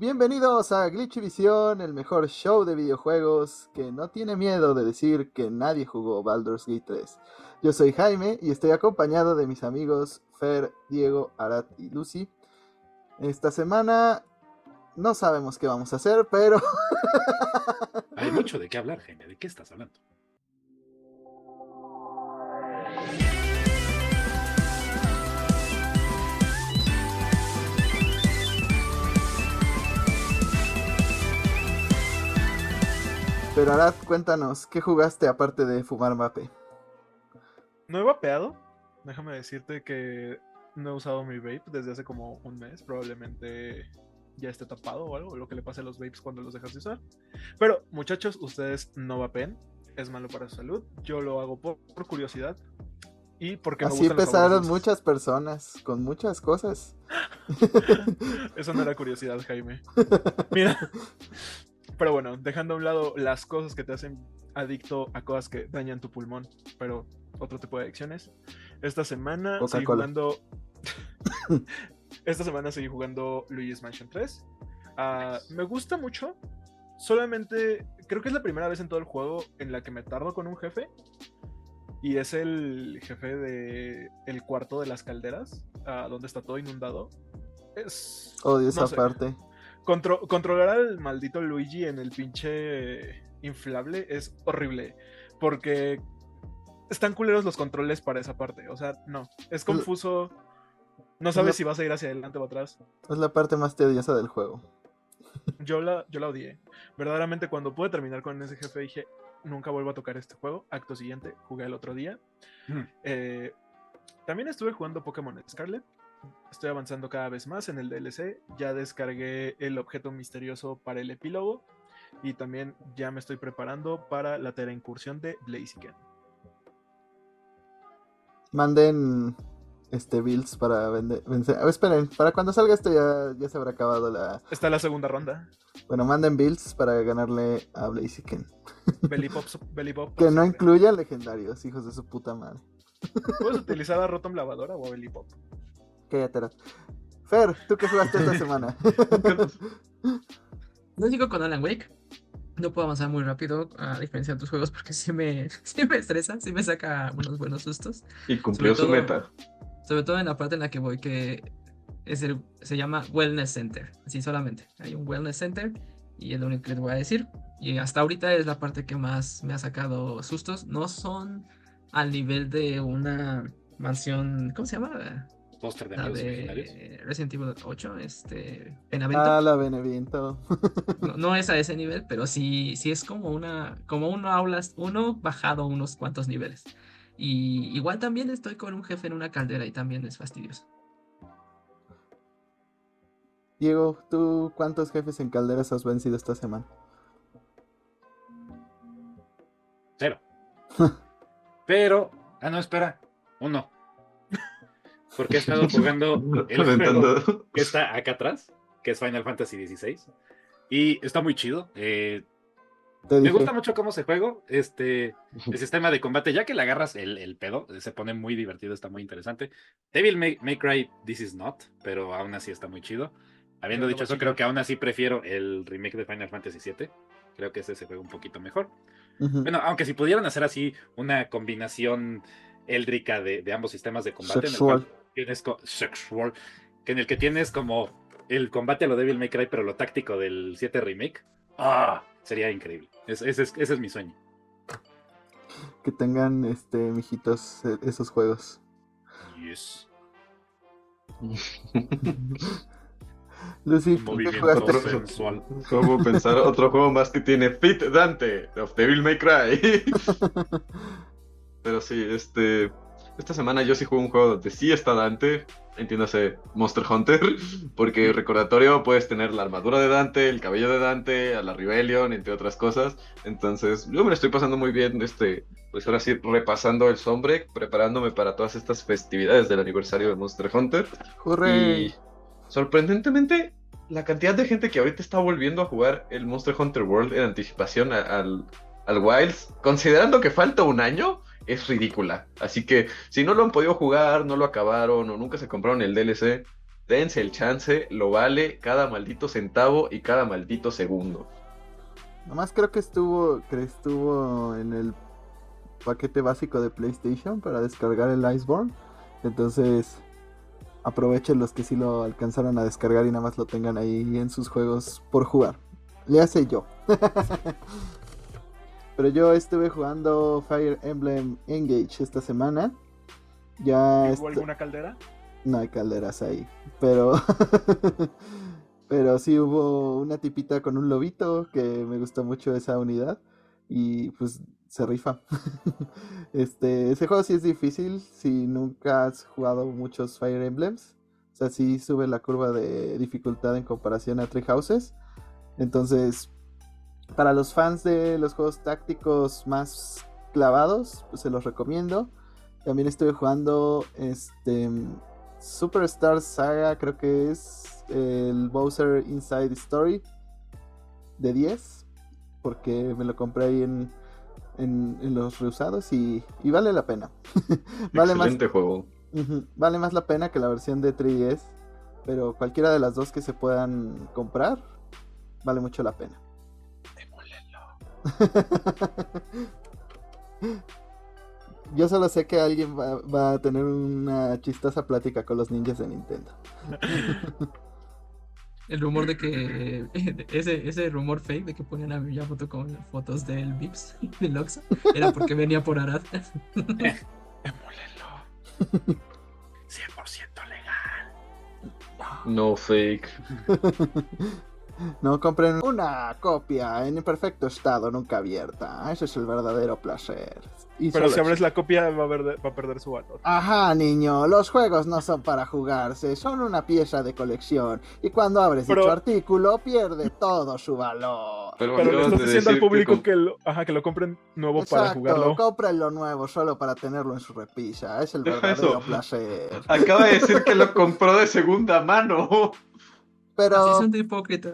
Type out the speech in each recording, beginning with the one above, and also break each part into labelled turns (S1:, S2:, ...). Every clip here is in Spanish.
S1: Bienvenidos a Glitchivisión, el mejor show de videojuegos que no tiene miedo de decir que nadie jugó Baldur's Gate 3. Yo soy Jaime y estoy acompañado de mis amigos Fer, Diego, Arat y Lucy. Esta semana no sabemos qué vamos a hacer, pero...
S2: Hay mucho de qué hablar, Jaime. ¿De qué estás hablando?
S1: Pero Arad, cuéntanos, ¿qué jugaste aparte de fumar mape?
S3: No he vapeado. Déjame decirte que no he usado mi vape desde hace como un mes. Probablemente ya esté tapado o algo, lo que le pase a los vapes cuando los dejas de usar. Pero, muchachos, ustedes no vapen. Es malo para su salud. Yo lo hago por, curiosidad. Y porque
S1: Así empezaron muchas personas con muchas cosas.
S3: Eso no era curiosidad, Jaime. Mira, pero bueno, dejando a un lado las cosas que te hacen adicto a cosas que dañan tu pulmón, pero otro tipo de adicciones. Esta semana seguí jugando. Esta semana seguí jugando Luigi's Mansion 3. Ah, me gusta mucho. Solamente creo que es la primera vez en todo el juego en la que me tardo con un jefe. Y es el jefe de el cuarto de las calderas, ah, donde está todo inundado. Es.
S1: Odio esa parte
S3: controlar al maldito Luigi en el pinche inflable es horrible. Porque están culeros los controles para esa parte. O sea, no. Es confuso. No sabes si vas a ir hacia adelante o atrás.
S1: Es la parte más tediosa del juego.
S3: Yo la, yo la odié. Verdaderamente, cuando pude terminar con ese jefe, dije: Nunca vuelvo a tocar este juego. Acto siguiente, jugué el otro día. Hmm. Eh, también estuve jugando Pokémon Scarlet. Estoy avanzando cada vez más en el DLC. Ya descargué el objeto misterioso para el epílogo. Y también ya me estoy preparando para la tera incursión de Blaziken.
S1: Manden este builds para vender, vencer. Oh, esperen, para cuando salga esto ya, se habrá acabado la.
S3: Está la segunda ronda.
S1: Bueno, manden builds para ganarle a Blaziken.
S3: Belly
S1: que no incluya legendarios, hijos de su puta madre.
S3: Puedes utilizar a Rotom Lavadora o a Belly
S1: Cállate. Fer, ¿tú qué jugaste esta semana?
S4: no sigo con Alan Wake. No puedo avanzar muy rápido, a diferencia de tus juegos, porque sí me, sí me estresa, sí me saca unos buenos sustos.
S2: Y cumplió su meta.
S4: Sobre todo en la parte en la que voy, que es el, se llama Wellness Center. Así solamente. Hay un Wellness Center y es lo único que les voy a decir. Y hasta ahorita es la parte que más me ha sacado sustos. No son al nivel de una mansión. ¿Cómo se llama?
S2: Póster de
S4: de Resident Evil 8, este,
S1: Benavento. Ah, la Benevento.
S4: no, es a ese nivel, pero sí, sí es como una, como uno aulas, uno bajado unos cuantos niveles. Y igual también estoy con un jefe en una caldera y también es fastidioso.
S1: Diego, ¿tú cuántos jefes en calderas has vencido esta semana?
S2: Cero. Pero, ah, no, espera, uno porque he estado jugando el juego que está acá atrás, que es Final Fantasy XVI. Y está muy chido. Eh, me gusta mucho cómo se juega. Este, el sistema de combate, ya que le agarras el, pedo, se pone muy divertido, está muy interesante. Devil May, Cry, This Is Not, pero aún así está muy chido. Habiendo dicho eso, creo que aún así prefiero el remake de Final Fantasy VII. Creo que ese se juega un poquito mejor. Bueno, aunque si pudieran hacer así una combinación éldrica de, ambos sistemas de combate, tienes sexual, que en el que tienes como el combate a lo Devil May Cry, pero lo táctico del 7 Remake. ¡Ah! Sería increíble. ese, es, mi sueño.
S1: Que tengan, este, mijitos, e, esos juegos.
S2: Yes.
S1: Lucy,
S2: Movimiento sensual.
S5: ¿Cómo pensar otro juego más que tiene Fit Dante of Devil May Cry? Pero sí, este. Esta semana yo sí juego un juego donde sí está Dante, entiéndase Monster Hunter, porque recordatorio puedes tener la armadura de Dante, el cabello de Dante, a la Rebellion, entre otras cosas. Entonces, yo me lo estoy pasando muy bien, este, pues ahora sí, repasando el sombre, preparándome para todas estas festividades del aniversario de Monster Hunter. Y sorprendentemente, la cantidad de gente que ahorita está volviendo a jugar el Monster Hunter World en anticipación al, al Wilds, considerando que falta un año, es ridícula. Así que si no lo han podido jugar, no lo acabaron o nunca se compraron el DLC, dense el chance, lo vale cada maldito centavo y cada maldito segundo.
S1: Nomás creo que estuvo, que estuvo en el paquete básico de PlayStation para descargar el Iceborne. Entonces, aprovechen los que sí lo alcanzaron a descargar y nada más lo tengan ahí en sus juegos por jugar. Le hace yo. Pero yo estuve jugando Fire Emblem Engage esta semana. Ya
S3: ¿Hubo alguna caldera?
S1: No hay calderas ahí. Pero. Pero sí hubo una tipita con un lobito que me gustó mucho esa unidad. Y pues se rifa. este, ese juego sí es difícil si nunca has jugado muchos Fire Emblems. O sea, sí sube la curva de dificultad en comparación a Three Houses. Entonces, para los fans de los juegos tácticos más clavados, pues se los recomiendo. También estuve jugando este Superstar Saga, creo que es el Bowser Inside Story de 10, porque me lo compré ahí en, en, los reusados y, vale la pena.
S5: vale Excelente más, juego.
S1: vale más la pena que la versión de 3DS, pero cualquiera de las dos que se puedan comprar, vale mucho la pena. Yo solo sé que alguien va, a tener una chistosa plática con los ninjas de Nintendo.
S4: El rumor de que ese, ese rumor fake de que ponían a Miyamoto con fotos del Vips del Oxxo era porque venía por Arad.
S2: Emúlenlo. 100% legal.
S5: No fake.
S1: No compren una copia en perfecto estado, nunca abierta. Ese es el verdadero placer.
S3: Pero si abres la copia va a, perder su valor.
S1: Ajá, niño, los juegos no son para jugarse, son una pieza de colección. Y cuando abres dicho artículo, pierde todo su valor.
S3: Pero, le estás diciendo al público que, lo, ajá, que lo compren nuevo para jugarlo.
S1: compren lo nuevo solo para tenerlo en su repisa. Es el verdadero placer.
S5: Acaba de decir que lo compró de segunda mano.
S1: Pero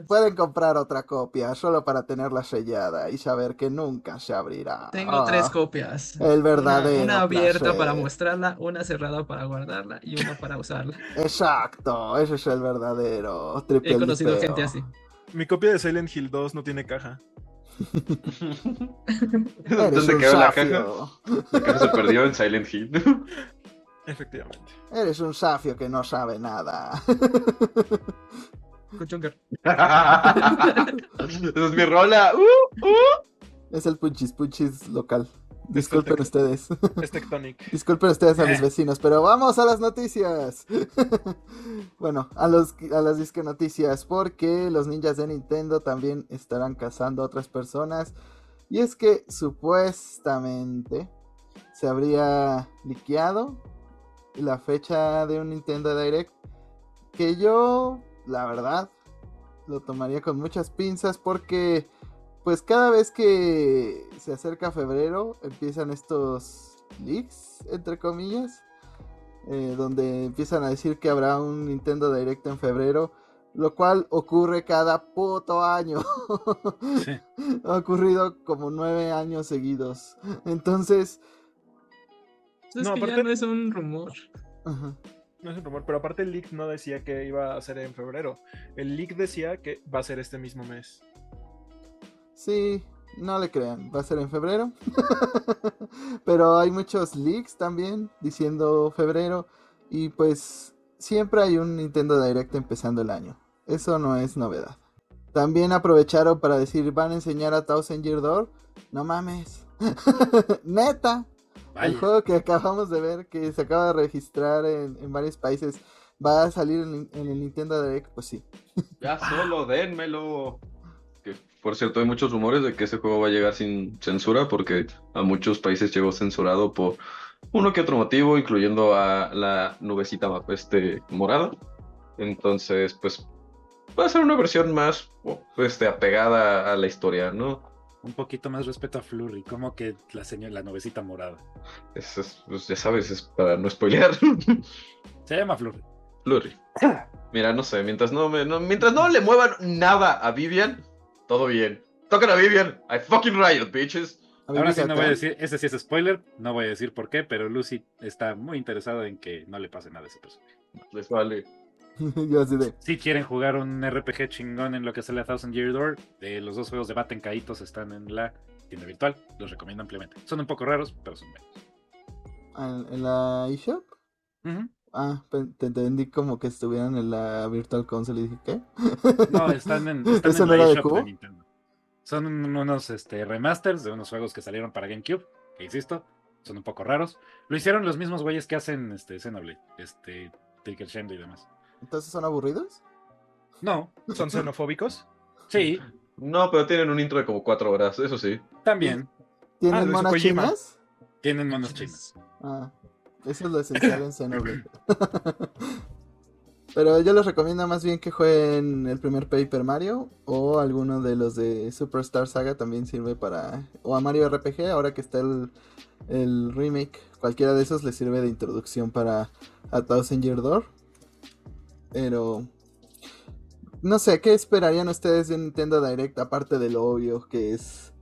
S1: pueden comprar otra copia solo para tenerla sellada y saber que nunca se abrirá.
S4: Tengo tres ah, copias.
S1: El verdadero.
S4: Una, abierta para mostrarla, una cerrada para guardarla y una para usarla.
S1: Exacto, ese es el verdadero.
S4: He conocido gente así.
S3: Mi copia de Silent Hill 2 no tiene caja.
S5: ¿Dónde quedó la caja? La caja se perdió en Silent Hill.
S3: Efectivamente.
S1: Eres un safio que no sabe nada.
S4: con Chonker.
S5: es mi rola. Uh, uh.
S1: Es el Punchis, Punchis local. Disculpen ustedes.
S3: Es Tectonic.
S1: Disculpen ustedes a mis vecinos, pero vamos a las noticias. bueno, a, los, a las disque noticias, porque los ninjas de Nintendo también estarán cazando a otras personas. Y es que supuestamente se habría liqueado la fecha de un Nintendo Direct. Que yo la verdad, lo tomaría con muchas pinzas porque pues cada vez que se acerca febrero empiezan estos leaks, entre comillas, eh, donde empiezan a decir que habrá un Nintendo Direct en febrero, lo cual ocurre cada puto año. ha ocurrido como nueve años seguidos. Entonces...
S4: no, aparte... no es un rumor.
S3: Ajá no es un rumor, pero aparte el leak no decía que iba a ser en febrero. El leak decía que va a ser este mismo mes.
S1: Sí, no le crean, va a ser en febrero. pero hay muchos leaks también diciendo febrero. Y pues siempre hay un Nintendo Direct empezando el año. Eso no es novedad. También aprovecharon para decir, van a enseñar a Thousand Year Door. No mames. Neta. El juego que acabamos de ver, que se acaba de registrar en, varios países, va a salir en, el Nintendo Direct, pues sí.
S5: Ya solo dénmelo. Que, por cierto, hay muchos rumores de que ese juego va a llegar sin censura, porque a muchos países llegó censurado por uno que otro motivo, incluyendo a la nubecita este, morada. Entonces, pues va a ser una versión más este, apegada a la historia, ¿no?
S2: Un poquito más respeto a Flurry, como que la señora, la novecita morada.
S5: Eso es, pues ya sabes, es para no spoilear.
S2: Se llama Flurry.
S5: Flurry. Mira, no sé, mientras no, me, mientras no le muevan nada a Vivian, todo bien. Tocan a Vivian, I fucking riot, bitches.
S2: Ahora sí no voy a decir, ese sí es spoiler, no voy a decir por qué, pero Lucy está muy interesada en que no le pase nada a ese personaje.
S5: Les vale.
S2: Si quieren jugar un RPG chingón en lo que es la Thousand Year Door, de los dos juegos de Baten Caitos están en la tienda virtual. Los recomiendo ampliamente. Son un poco raros, pero son
S1: buenos. ¿En la eShop? Ah, te entendí como que estuvieran en la Virtual Console y dije, ¿qué?
S2: No, están en, están en la eShop de, Nintendo. Son unos este, remasters de unos juegos que salieron para GameCube, que insisto, son un poco raros. Lo hicieron los mismos güeyes que hacen este Xenoblade, este Taker y demás.
S1: ¿Entonces son aburridos?
S2: No.
S3: ¿Son xenofóbicos?
S2: Sí.
S5: No, pero tienen un intro de como cuatro horas, eso sí.
S2: También.
S1: ¿Tienen ah, monas chinas?
S2: Tienen monas chinas.
S1: Ah, eso es lo esencial en Xenoblade. Pero yo les recomiendo más bien que jueguen el primer Paper Mario o alguno de los de Superstar Saga también sirve para... O a Mario RPG, ahora que está el, el remake. Cualquiera de esos les sirve de introducción para a Thousand Year Door. Pero... No sé, ¿qué esperarían ustedes de Nintendo Direct aparte de lo obvio que es...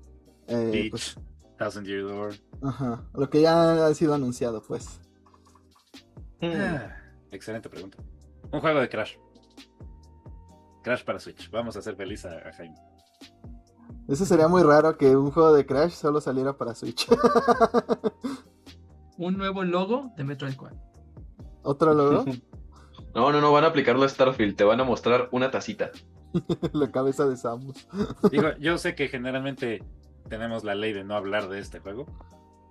S2: Eh, pues, Thousand Year Door.
S1: Ajá, lo que ya ha sido anunciado pues.
S2: Ah, excelente pregunta. Un juego de Crash. Crash para Switch. Vamos a hacer feliz a, Jaime.
S1: Eso sería muy raro que un juego de Crash solo saliera para Switch.
S4: un nuevo logo de Metroid 4.
S1: ¿Otro logo?
S5: No, no, no, van a aplicarlo a Starfield. Te van a mostrar una tacita.
S1: la cabeza de Samus.
S2: Digo, yo sé que generalmente tenemos la ley de no hablar de este juego,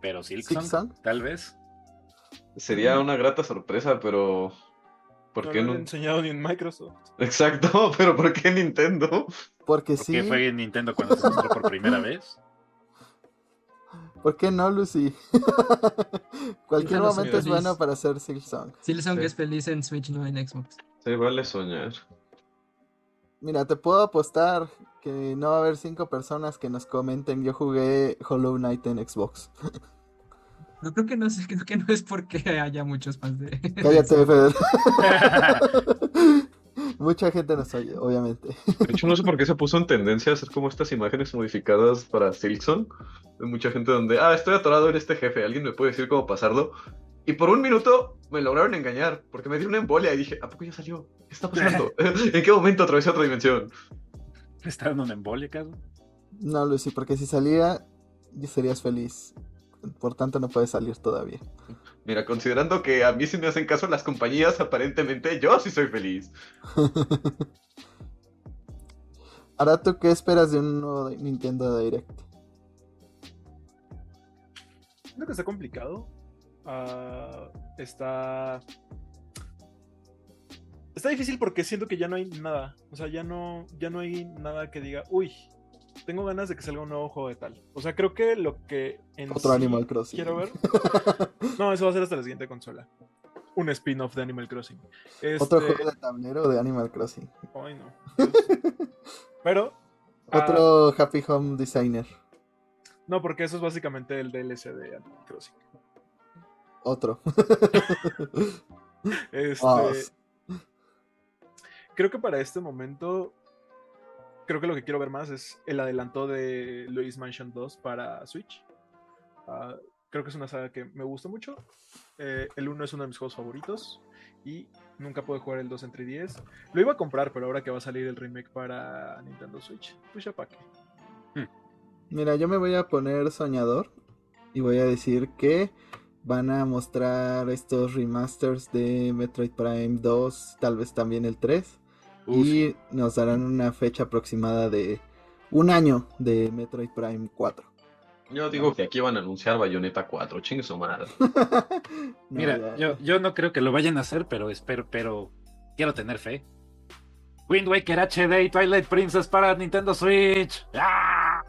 S2: pero Silksong, tal vez.
S5: Sería una grata sorpresa, pero
S3: ¿Por no qué no? enseñado ni en Microsoft.
S5: Exacto, pero ¿por qué Nintendo?
S1: Porque sí.
S2: ¿Por qué fue en Nintendo cuando se mostró por primera vez?
S1: ¿Por qué no, Lucy? Cualquier momento es bueno para hacer Silksong.
S4: Silksong es feliz en Switch, no en Xbox.
S5: Se vale soñar.
S1: Mira, te puedo apostar que no va a haber cinco personas que nos comenten. Yo jugué Hollow Knight en Xbox.
S4: No creo que no sé, creo que no es porque haya muchos fans de.
S1: Cállate, Feder. Mucha gente nos oye, obviamente.
S5: De hecho, no sé por qué se puso en tendencia a hacer como estas imágenes modificadas para Silkson. Hay mucha gente donde, ah, estoy atorado en este jefe, alguien me puede decir cómo pasarlo. Y por un minuto me lograron engañar, porque me dio una embolia y dije, ¿a poco ya salió? ¿Qué está pasando? ¿En qué momento atravesé otra dimensión?
S2: ¿Está dando una embolia, caso?
S1: No, Lucy, porque si salía, serías feliz por tanto no puede salir todavía.
S5: Mira, considerando que a mí sí me hacen caso las compañías, aparentemente yo sí soy feliz.
S1: Ahora, ¿tú qué esperas de un nuevo Nintendo Direct?
S3: Creo que está complicado. Ah, está. Está difícil porque siento que ya no hay nada. O sea, ya no, ya no hay nada que diga, uy, tengo ganas de que salga un nuevo juego de tal. O sea, creo que lo que
S1: en Otro Animal Crossing.
S3: Quiero ver. No, eso va a ser hasta la siguiente consola. Un spin-off de Animal Crossing.
S1: Otro este juego de tablero de Animal Crossing.
S3: Ay, no. Pero.
S1: Otro ah, Happy Home Designer.
S3: No, porque eso es básicamente el DLC de Animal Crossing.
S1: Otro.
S3: este. Creo que para este momento creo que lo que quiero ver más es el adelanto de Luis Mansion 2 para Switch. Ah, creo que es una saga que me gusta mucho. Eh, el 1 es uno de mis juegos favoritos y nunca pude jugar el 2 en 3DS. Lo iba a comprar, pero ahora que va a salir el remake para Nintendo Switch, pues ya para qué.
S1: Hmm. Mira, yo me voy a poner soñador y voy a decir que van a mostrar estos remasters de Metroid Prime 2, tal vez también el 3 y nos darán una fecha aproximada de un año de Metroid Prime 4.
S5: Yo digo que aquí van a anunciar Bayonetta 4, chingue su madre.
S2: Mira, yo, yo, no creo que lo vayan a hacer, pero espero, pero quiero tener fe. Wind Waker HD y Twilight Princess para Nintendo Switch. ¡Ah!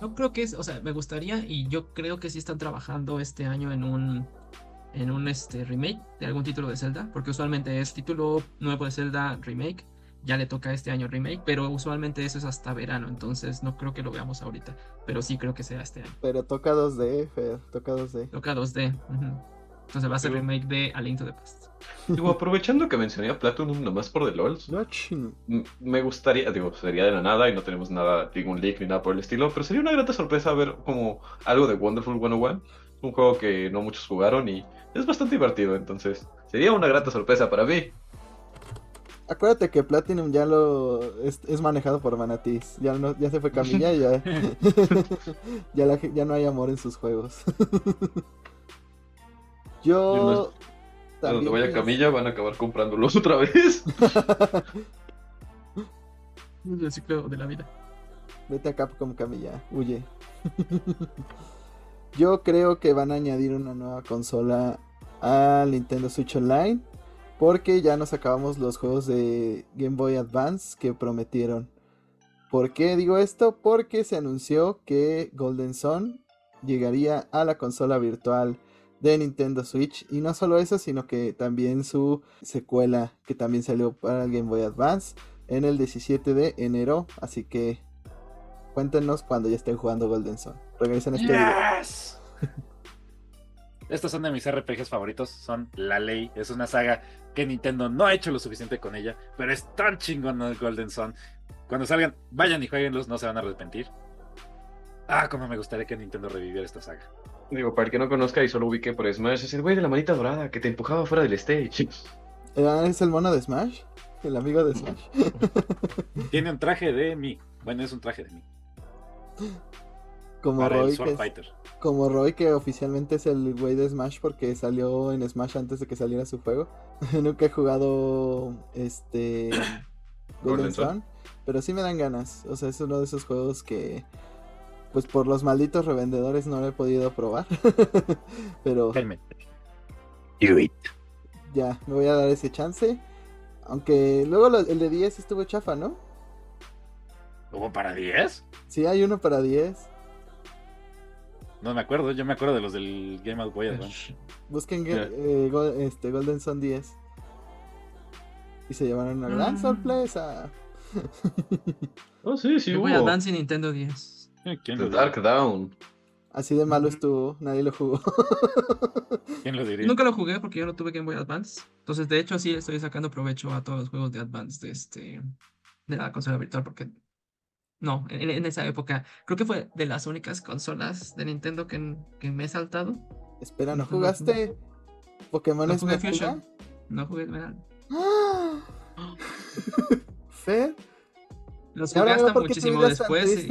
S4: No creo que es, o sea, me gustaría y yo creo que sí están trabajando este año en un en un este remake de algún título de Zelda, porque usualmente es título nuevo de Zelda remake ya le toca este año remake, pero usualmente eso es hasta verano, entonces no creo que lo veamos ahorita, pero sí creo que sea este año.
S1: Pero toca 2D, Fer, toca 2D.
S4: Toca 2D. Entonces va a ser remake de A Link to the Past.
S5: Digo, aprovechando que mencioné a Platinum nomás por The LOLs, me gustaría, digo, sería de la nada y no tenemos nada, ningún leak ni nada por el estilo, pero sería una grata sorpresa ver como algo de Wonderful 101, un juego que no muchos jugaron y es bastante divertido, entonces sería una grata sorpresa para mí.
S1: Acuérdate que Platinum ya lo es, manejado por Manatis. Ya no, ya se fue Camilla y ya, ya, ya no hay amor en sus juegos. Yo
S5: cuando vaya Camilla van a acabar comprándolos otra vez.
S4: el ciclo de la vida.
S1: Vete a Capcom Camilla, huye. Yo creo que van a añadir una nueva consola al Nintendo Switch Online. Porque ya nos acabamos los juegos de Game Boy Advance que prometieron. ¿Por qué digo esto? Porque se anunció que Golden Sun llegaría a la consola virtual de Nintendo Switch. Y no solo eso, sino que también su secuela que también salió para el Game Boy Advance en el 17 de enero. Así que cuéntenos cuando ya estén jugando Golden Sun. Regresen este yes.
S2: Estos son de mis RPGs favoritos, son La Ley, es una saga que Nintendo no ha hecho lo suficiente con ella, pero es tan chingón el Golden Sun. Cuando salgan, vayan y jueguenlos, no se van a arrepentir. Ah, como me gustaría que Nintendo reviviera esta saga.
S5: Digo, para el que no conozca y solo ubique por Smash, es el güey de la manita dorada que te empujaba fuera del stage.
S1: ¿Es el mono de Smash? ¿El amigo de Smash?
S2: Tiene un traje de mí. Bueno, es un traje de mí.
S1: Como Roy, que como Roy, que oficialmente es el güey de Smash porque salió en Smash antes de que saliera su juego. Nunca he jugado este Golden Sun, pero sí me dan ganas. O sea, es uno de esos juegos que pues por los malditos revendedores no lo he podido probar. pero ya, me voy a dar ese chance. Aunque luego el de 10 estuvo chafa, ¿no?
S2: ¿Hubo para 10?
S1: Sí, hay uno para 10.
S2: No me acuerdo, yo me acuerdo de los del Game Boy Advance.
S1: Busquen eh, este, Golden Sun 10. Y se llevaron una gran mm. sorpresa.
S5: oh, sí, sí.
S4: Game Boy Advance y Nintendo 10.
S5: The Dark Down.
S1: Así de malo estuvo, nadie lo jugó.
S2: ¿Quién lo diría?
S4: Nunca lo jugué porque yo no tuve Game Boy Advance. Entonces, de hecho, sí estoy sacando provecho a todos los juegos de Advance de, este, de la consola virtual porque no, en, esa época. Creo que fue de las únicas consolas de Nintendo que, me he saltado.
S1: Espera, ¿no jugaste Pokémon
S4: no jugué Fusion? No jugué Esmeralda.
S1: ¿Fe?
S4: Los jugué hasta muchísimo después.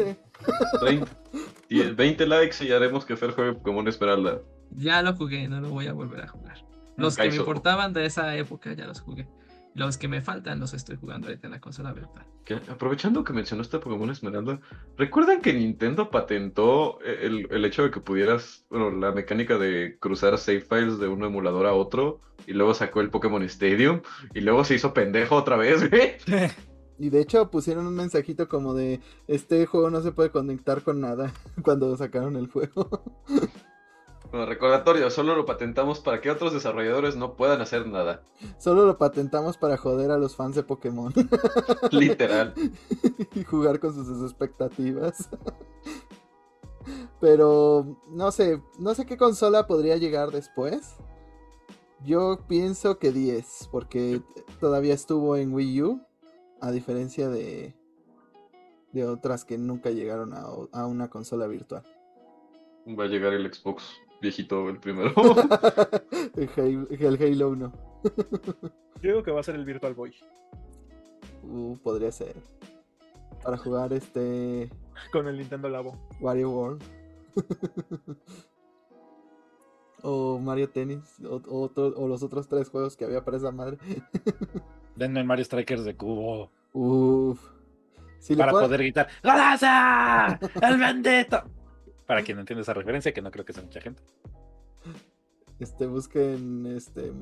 S5: 20, likes y haremos que Fer juegue Pokémon Esmeralda.
S4: Ya lo jugué, no lo voy a volver a jugar. Los que me importaban de esa época ya los jugué. Los que me faltan los estoy jugando ahorita en la consola virtual.
S5: aprovechando que mencionaste Pokémon Esmeralda, ¿recuerdan que Nintendo patentó el, el, hecho de que pudieras, bueno, la mecánica de cruzar save files de un emulador a otro y luego sacó el Pokémon Stadium y luego se hizo pendejo otra vez, güey?
S1: Y de hecho pusieron un mensajito como de este juego no se puede conectar con nada cuando sacaron el juego.
S5: Bueno, recordatorio, solo lo patentamos para que otros desarrolladores no puedan hacer nada.
S1: Solo lo patentamos para joder a los fans de Pokémon.
S5: Literal.
S1: y jugar con sus expectativas. Pero no sé, no sé qué consola podría llegar después. Yo pienso que 10, porque todavía estuvo en Wii U, a diferencia de, de otras que nunca llegaron a, a una consola virtual.
S5: Va a llegar el Xbox viejito el primero.
S1: el, Halo 1.
S3: Yo digo que va a ser el Virtual Boy.
S1: Uh, podría ser. Para jugar este.
S3: Con el Nintendo Labo.
S1: Wario World. o Mario Tennis. O, o, los otros tres juegos que había para esa madre.
S2: Denme el Mario Strikers de cubo.
S1: Uff.
S2: para poder gritar ¡Golaza! ¡El bendito! Para quien no entiende esa referencia, que no creo que sea mucha gente.
S1: Este, busquen, este,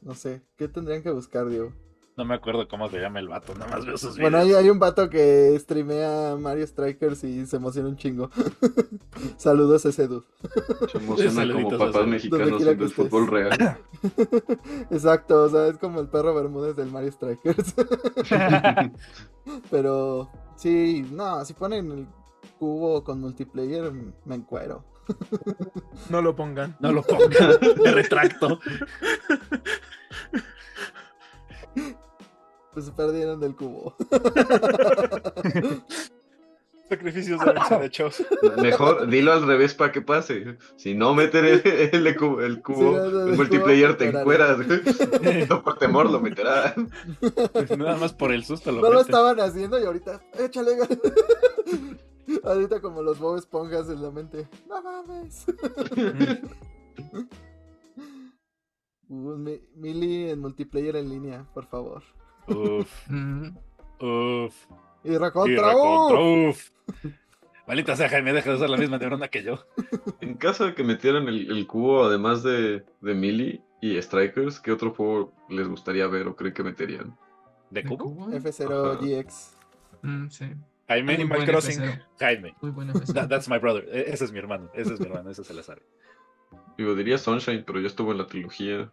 S1: no sé, ¿qué tendrían que buscar, Diego?
S2: No me acuerdo cómo se llama el vato, nada más veo sus
S1: videos. Bueno, hay, hay, un vato que streamea Mario Strikers y se emociona un chingo. Saludos a ese dude.
S5: Se emociona como papás mexicanos en el fútbol real.
S1: Exacto, o sea, es como el perro Bermúdez del Mario Strikers. Pero, sí, no, si ponen el cubo con multiplayer, me encuero.
S3: No lo pongan.
S2: No lo pongan. Me retracto.
S1: Pues se perdieron del cubo.
S3: Sacrificios ser hechos.
S5: Mejor dilo al revés para que pase. Si no meter el, el, el cubo, el multiplayer te encueras. no por temor lo meterá.
S2: Nada más por el susto
S1: lo No lo estaban haciendo y ahorita, échale. Ahorita como los Bob Esponjas en la mente. No mames. Mili en multiplayer en línea, por favor.
S2: Uf. Uf.
S1: Y recontra, uf.
S2: Malita sea, Jaime, deja de usar la misma neurona que yo.
S5: En caso de que metieran el, cubo, además de, de Melee y Strikers, ¿qué otro juego les gustaría ver o creen que meterían?
S2: ¿De cubo?
S1: F0 GX.
S4: Mm, sí.
S2: Jaime.
S3: Animal Crossing.
S2: Jaime. Muy bueno. that's my brother. E, ese es mi hermano. Ese es mi hermano. Ese se le sabe.
S5: Digo, diría Sunshine, pero ya estuvo en la trilogía.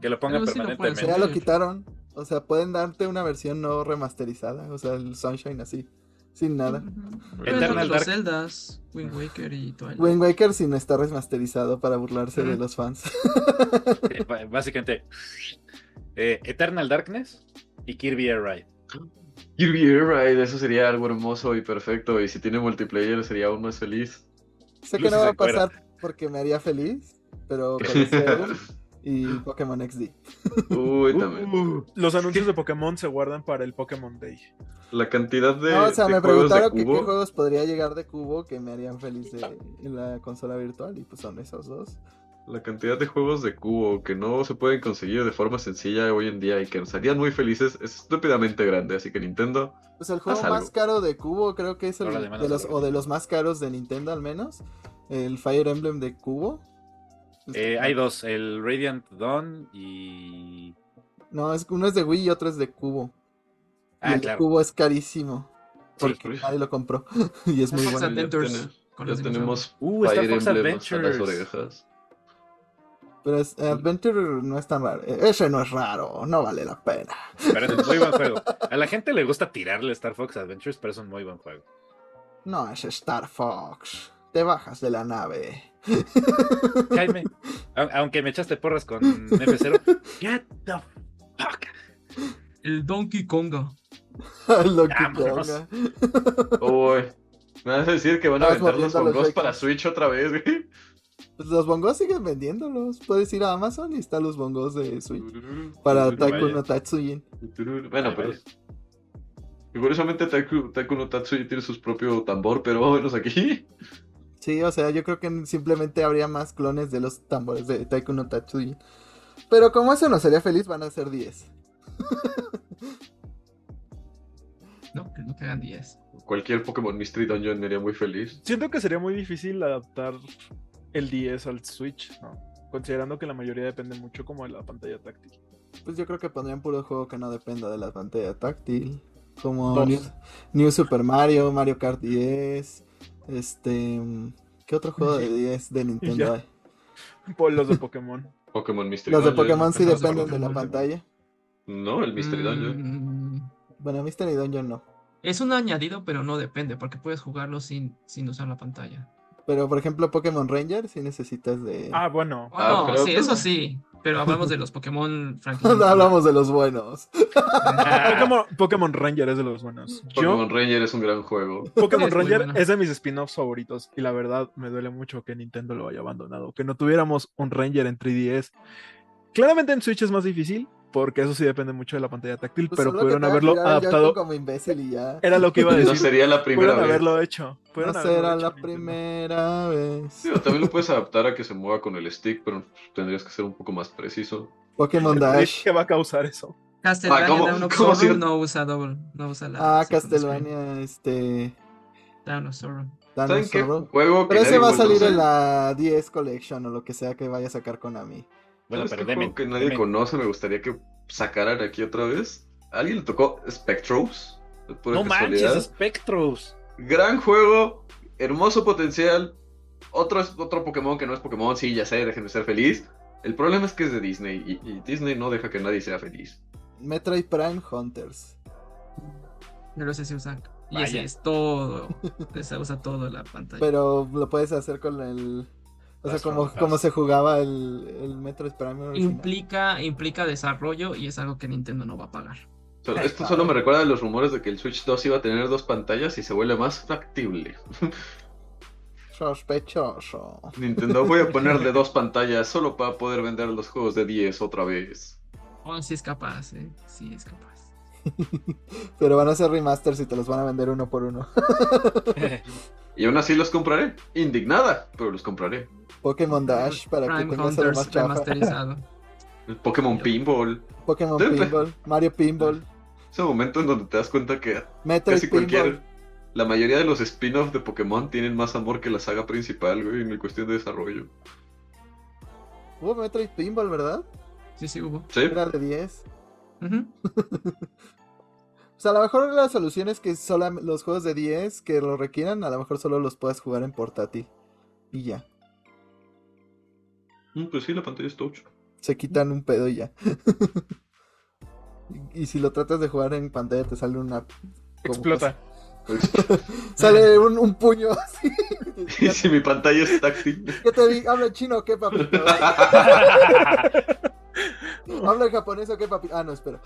S2: Que lo pongan permanentemente.
S1: ya lo quitaron. O sea, pueden darte una versión no remasterizada. O sea, el Sunshine así. Sin nada.
S4: Eternal Dark. Zeldas, Wind Waker y Twilight.
S1: Wind Waker sin estar remasterizado para burlarse de los fans.
S2: Eh, básicamente, eh, Eternal Darkness y Kirby Air Ride.
S5: Kirby Air Ride, eso sería algo hermoso y perfecto. Y si tiene multiplayer sería aún más feliz.
S1: Sé que no va a pasar porque me haría feliz, pero con y Pokémon XD.
S5: Uy, también. Uh,
S3: los anuncios de Pokémon se guardan para el Pokémon Day.
S5: La cantidad de.
S1: No, o sea, me preguntaron qué juegos podría llegar de cubo que me harían feliz en la consola virtual, y pues son esos dos.
S5: La cantidad de juegos de cubo que no se pueden conseguir de forma sencilla hoy en día y que nos harían muy felices es estúpidamente grande, así que Nintendo.
S1: Pues el juego más caro de cubo creo que es el de los, o de los más caros de Nintendo al menos, el Fire Emblem de cubo.
S2: Eh, hay dos, el Radiant Dawn y...
S1: No, es, uno es de Wii y otro es de cubo. Ah, y el cubo es carísimo. Porque nadie lo compró. y es muy bueno.
S5: Ya, tenemos
S2: uh, Fire Emblem hasta las orejas.
S1: Pero Adventure no es tan raro. E, ese no es raro, no vale la pena.
S2: Pero es un muy buen juego. A la gente le gusta tirarle Star Fox Adventures, pero es un muy buen juego.
S1: No es Star Fox te bajas de la nave.
S2: Jaime, aunque me echaste porras con F0, get the fuck.
S4: El Donkey Konga.
S1: El Donkey Konga.
S5: Uy, me vas a decir que van a vender los bongos para Switch otra vez, güey.
S1: Pues los bongos siguen vendiéndolos. Puedes ir a Amazon y están los bongos de Switch. Para Taiko no Tatsujin.
S5: Bueno, pero. Y curiosamente Taiko no Tatsujin tiene su propio tambor, pero menos aquí.
S1: Sí, o sea, yo creo que simplemente habría más clones de los tambores de Taiko no Tatsujin. Pero como eso no sería feliz, van a ser 10.
S4: no, que no quedan 10.
S5: Cualquier Pokémon Mystery Dungeon me haría muy feliz.
S3: Siento que sería muy difícil adaptar el 10 al Switch, ¿no? Considerando que la mayoría depende mucho como de la pantalla táctil.
S1: Pues yo creo que pondrían puro juego que no dependa de la pantalla táctil. Como New, Super Mario, Mario Kart 10, este. ¿Qué otro juego de 10 de Nintendo hay?
S3: Por los de Pokémon.
S5: Pokémon Mystery
S1: Los de Pokémon sí dependen de la pantalla.
S5: No, el Mystery mm,
S1: Dungeon. Bueno, Mystery Dungeon no.
S4: Es un añadido, pero no depende, porque puedes jugarlo sin, sin usar la pantalla.
S1: Pero, por ejemplo, Pokémon Ranger, si necesitas de.
S3: Ah, bueno.
S4: Ah, sí, eso sí. Pero hablamos de los Pokémon
S1: hablamos de los buenos.
S3: Pokémon, Ranger es de los buenos.
S5: Pokémon Ranger es un gran juego.
S3: Pokémon Ranger es de mis spin-offs favoritos. Y la verdad, me duele mucho que Nintendo lo haya abandonado. Que no tuviéramos un Ranger en 3DS. Claramente en Switch es más difícil, porque eso sí depende mucho de la pantalla táctil, pues pero pudieron haberlo adaptado.
S1: como imbécil y ya.
S3: Era lo que iba a decir.
S5: No sería la primera
S3: vez. haberlo hecho.
S1: No será la primera vez.
S5: también lo puedes adaptar a que se mueva con el stick, pero tendrías que ser un poco más preciso.
S1: Pokémon Dash.
S3: ¿Qué va a causar eso?
S4: Castlevania ah, ¿cómo, si... no usa double, no usa la.
S1: Ah, Castlevania, este.
S4: Down of Sorrow.
S5: ¿Saben qué juego
S1: Pero ese va a salir en la 10 Collection o lo que sea que vaya a sacar Konami.
S5: Bueno, pero juego que nadie conoce, me gustaría que sacaran aquí otra vez. alguien le tocó Spectros?
S2: No manches, Spectros.
S5: Gran juego, hermoso potencial. Otro, otro Pokémon que no es Pokémon, sí, ya sé, dejen de ser feliz. El problema es que es de Disney y, Disney no deja que nadie sea feliz.
S1: Metroid Prime Hunters.
S4: No lo sé si usan. Y ese es todo. se usa todo la pantalla.
S1: Pero lo puedes hacer con el o sea, como, se jugaba el, el Metro Prime
S4: Implica, implica desarrollo y es algo que Nintendo no va a pagar.
S5: esto solo me recuerda a los rumores de que el Switch 2 iba a tener dos pantallas y se vuelve más factible.
S1: Sospechoso.
S5: Nintendo voy a ponerle dos pantallas solo para poder vender los juegos de 10 otra vez.
S4: Oh, sí es capaz, eh. Sí es capaz.
S1: Pero van a ser remasters y te los van a vender uno por uno.
S5: y aún así los compraré. Indignada, pero los compraré.
S1: Pokémon Dash para que tengas el más
S4: remasterizado.
S5: Pokémon Pinball.
S1: Pokémon Pinball. Mario Pinball.
S5: Ese momento en donde te das cuenta que casi cualquier. La mayoría de los spin-offs de Pokémon tienen más amor que la saga principal, güey, en cuestión de desarrollo.
S1: Hubo Metroid Pinball, ¿verdad?
S4: Sí, sí, hubo.
S5: Sí.
S1: Era de 10. o sea, a lo mejor la solución es que solo los juegos de 10 que lo requieran, a lo mejor solo los puedas jugar en portátil. Y ya.
S5: Mm, pues sí, la pantalla es touch.
S1: Se quitan un pedo y ya. y si lo tratas de jugar en pantalla te sale una...
S3: Explota.
S1: Sale un, un, puño así.
S5: Y si mi pantalla es táctil.
S1: ¿Qué te digo? ¿Habla chino o qué, papi? ¿Habla japonés o qué, papi? Ah, no, espera.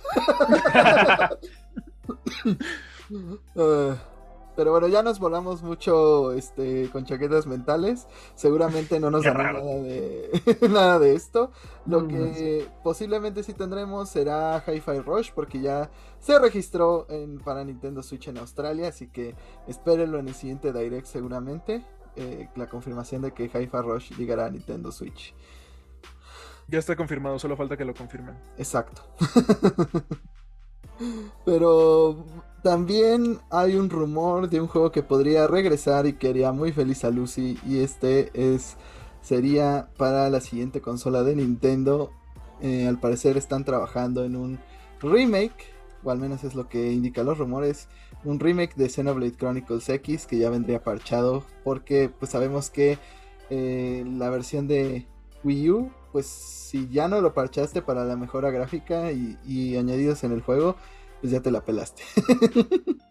S1: uh, pero bueno, ya nos volamos mucho este, con chaquetas mentales. Seguramente no nos dará nada de, nada de esto. Lo que posiblemente sí tendremos será Hi-Fi Rush, porque ya se registró en, para Nintendo Switch en Australia. Así que espérenlo en el siguiente Direct, seguramente. Eh, la confirmación de que Hi-Fi Rush llegará a Nintendo Switch.
S3: Ya está confirmado, solo falta que lo confirmen.
S1: Exacto. Pero también hay un rumor de un juego que podría regresar y que haría muy feliz a Lucy. Y este es. Sería para la siguiente consola de Nintendo. Eh, al parecer están trabajando en un remake. O al menos es lo que indican los rumores. Un remake de Xenoblade Chronicles X. Que ya vendría parchado. Porque pues sabemos que eh, la versión de Wii U. Pues si ya no lo parchaste para la mejora gráfica y, y añadidos en el juego pues ya te la pelaste.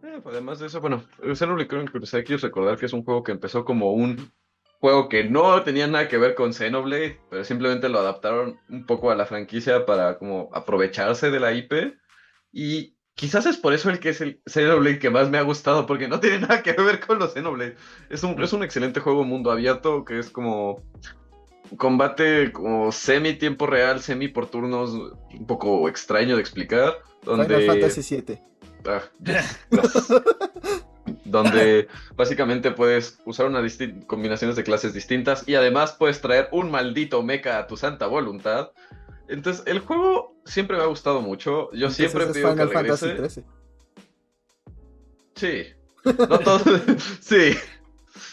S5: Eh, pues, además de eso, bueno, Xenoblade Chronicles X, recordar que es un juego que empezó como un juego que no tenía nada que ver con Xenoblade, pero simplemente lo adaptaron un poco a la franquicia para como aprovecharse de la IP. Y quizás es por eso el que es el Xenoblade que más me ha gustado, porque no tiene nada que ver con los Xenoblade. Es un, es un excelente juego mundo abierto que es como combate como semi tiempo real, semi por turnos, un poco extraño de explicar. Donde...
S1: Final Fantasy VII.
S5: Ah, donde básicamente puedes usar una combinaciones de clases distintas y además puedes traer un maldito mecha a tu santa voluntad. Entonces, el juego siempre me ha gustado mucho. Yo siempre pido que regrese. Sí. No todo. sí.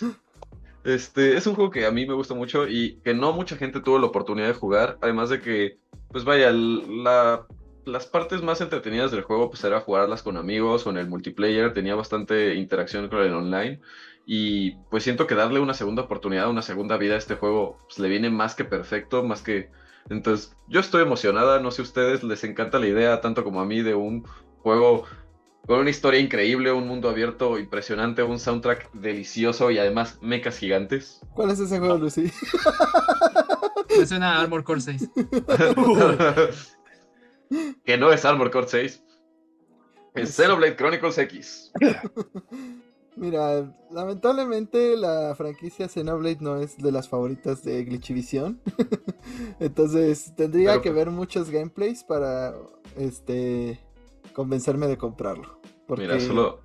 S5: Este, es un juego que a mí me gusta mucho y que no mucha gente tuvo la oportunidad de jugar. Además de que, pues vaya, las partes más entretenidas del juego pues era jugarlas con amigos o en el multiplayer. Tenía bastante interacción con el online. Y pues siento que darle una segunda oportunidad, una segunda vida a este juego, pues le viene más que perfecto, más que... Entonces, yo estoy emocionada, no sé ustedes, les encanta la idea, tanto como a mí, de un juego con una historia increíble, un mundo abierto impresionante, un soundtrack delicioso y además mechas gigantes.
S1: ¿Cuál es ese juego, Lucy?
S4: Me suena Armor Core 6.
S5: que no es Armor Core 6. Es Xenoblade Chronicles X.
S1: Mira, lamentablemente la franquicia Xenoblade no es de las favoritas de Glitchivision. Entonces tendría que ver muchos gameplays para este convencerme de comprarlo.
S5: Mira, solo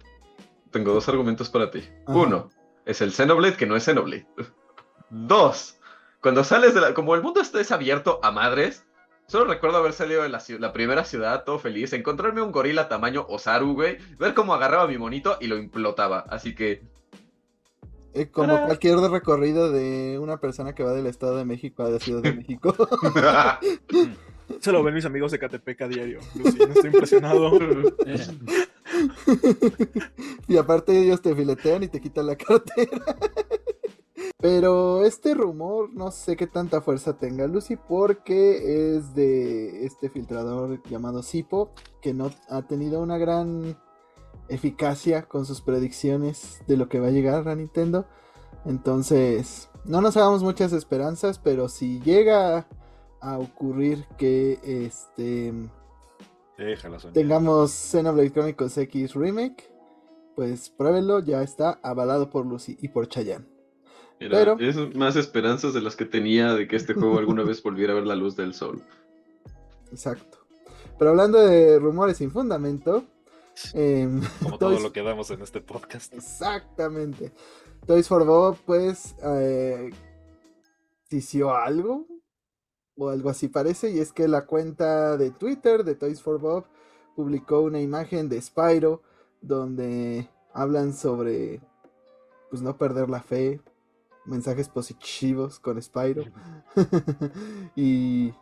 S5: tengo dos argumentos para ti. Uno, es el Xenoblade que no es Xenoblade. Dos, cuando sales de la... Como el mundo está abierto a madres, solo recuerdo haber salido de la, la, primera ciudad todo feliz, encontrarme un gorila tamaño Osaru, güey, ver cómo agarraba mi monito y lo implotaba. Así que...
S1: Eh, como cualquier recorrido de una persona que va del Estado de México a la Ciudad de México.
S3: Se lo ven mis amigos de Catepec a diario. estoy impresionado.
S1: y aparte ellos te filetean y te quitan la cartera. Pero este rumor no sé qué tanta fuerza tenga Lucy porque es de este filtrador llamado Sipo que no ha tenido una gran eficacia con sus predicciones de lo que va a llegar a Nintendo. Entonces, no nos hagamos muchas esperanzas, pero si llega a ocurrir que este tengamos Xenoblade Chronicles X Remake, pues pruébenlo, ya está avalado por Lucy y por Chayanne.
S5: Pero... Es más esperanzas de las que tenía de que este juego alguna vez volviera a ver la luz del sol.
S1: Exacto. Pero hablando de rumores sin fundamento.
S2: Em, Como todo lo que damos en este podcast.
S1: Exactamente. Toys for Bob, pues, eh, algo. O algo así parece. Y es que la cuenta de Twitter de Toys for Bob publicó una imagen de Spyro. Donde hablan sobre. Pues no perder la fe. Mensajes positivos con Spyro. y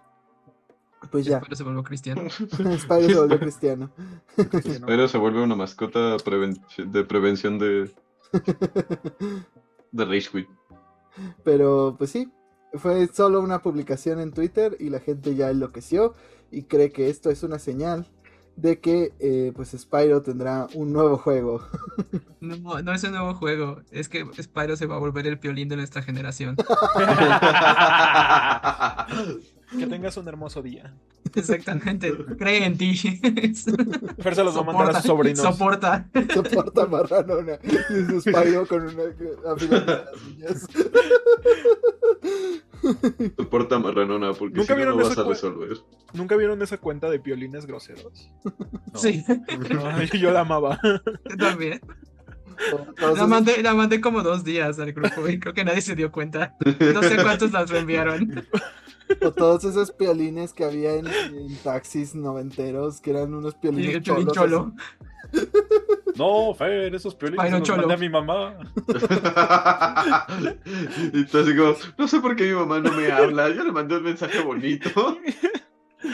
S1: pues ya.
S4: Spyro se volvió cristiano.
S1: Spyro se volvió cristiano.
S5: Spyro se vuelve una mascota de prevención de. de Rage Quit.
S1: Pero, pues sí. Fue solo una publicación en Twitter y la gente ya enloqueció y cree que esto es una señal de que eh, pues Spyro tendrá un nuevo juego.
S4: No, no es un nuevo juego, es que Spyro se va a volver el piolín de nuestra generación.
S3: Que tengas un hermoso día.
S4: Exactamente. Cree en ti.
S3: Fer se los va a mandar a sus sobrinos.
S4: Soporta.
S1: Soporta marranona. Y su Spyro con una afilando las uñas.
S5: Soporta marranona porque ¿Nunca si no, no vas a resolver.
S3: ¿Nunca vieron esa cuenta de piolines groseros?
S4: Sí.
S3: yo la amaba.
S4: Yo también. La mandé, la mandé como dos días al grupo y creo que nadie se dio cuenta. No sé cuántos las reenviaron.
S1: O todos esos piolines que había en, taxis noventeros, que eran unos piolines cholo.
S2: No, Fer, esos piolines los mandé a mi mamá.
S5: y así como, no sé por qué mi mamá no me habla, yo le mandé un mensaje bonito.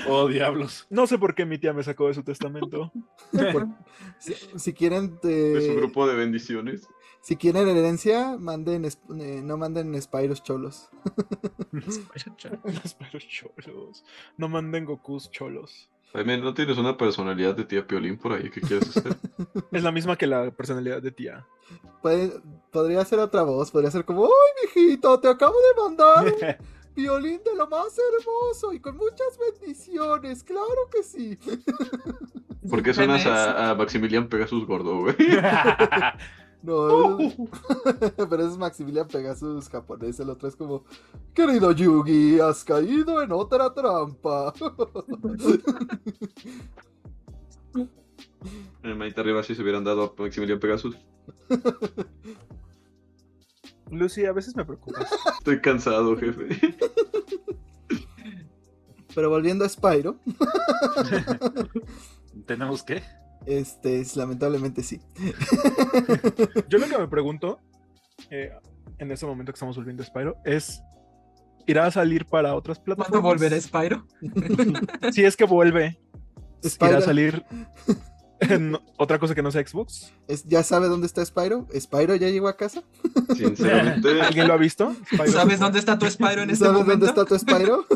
S2: Oh, diablos.
S3: No sé por qué mi tía me sacó de su testamento.
S1: si, quieren...
S5: De su grupo de bendiciones.
S1: Si quieren herencia, manden, eh, no manden Spyros cholos.
S3: Spyros cholos. No manden Gokus cholos.
S5: ¿no tienes una personalidad de tía Piolín por ahí? ¿Qué quieres hacer?
S3: es la misma que la personalidad de tía.
S1: podría ser otra voz, podría ser como, ¡ay, mijito, te acabo de mandar un violín de lo más hermoso y con muchas bendiciones! ¡Claro que sí!
S5: ¿Por qué suenas a, a Maximilian Pegasus gordo, güey?
S1: No, pero es Maximilian Pegasus japonés. El otro es como, querido Yugi, has caído en otra trampa.
S5: En el manita arriba sí se hubieran dado a Maximilian Pegasus.
S3: Lucy, a veces me preocupas.
S5: Estoy cansado, jefe.
S1: Pero volviendo a Spyro.
S2: ¿Tenemos qué?
S1: Este, es, lamentablemente sí.
S3: Yo lo que me pregunto, eh, en ese momento que estamos volviendo a Spyro, es, ¿irá a salir para otras plataformas?
S4: ¿Cuándo volverá Spyro?
S3: si es que vuelve, ¿irá a salir en otra cosa que no sea Xbox?
S1: ¿Ya sabe dónde está Spyro? ¿Spyro ya llegó a casa?
S5: Sinceramente.
S3: ¿Alguien lo ha visto?
S4: ¿Sabes dónde está tu Spyro en este
S1: ¿Sabes
S4: dónde
S1: está tu Spyro?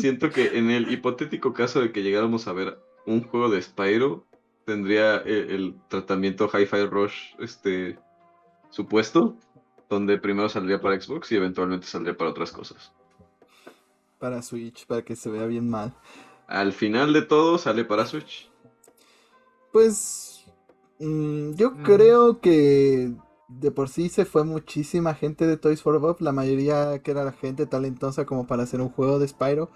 S5: Siento que en el hipotético caso de que llegáramos a ver un juego de Spyro tendría el, tratamiento Hi-Fi Rush este, supuesto, donde primero saldría para Xbox y eventualmente saldría para otras cosas.
S1: Para Switch, para que se vea bien mal.
S5: Al final de todo sale para Switch.
S1: Pues mm, yo mm. creo que de por sí se fue muchísima gente de Toys for Bob, la mayoría que era la gente talentosa como para hacer un juego de Spyro.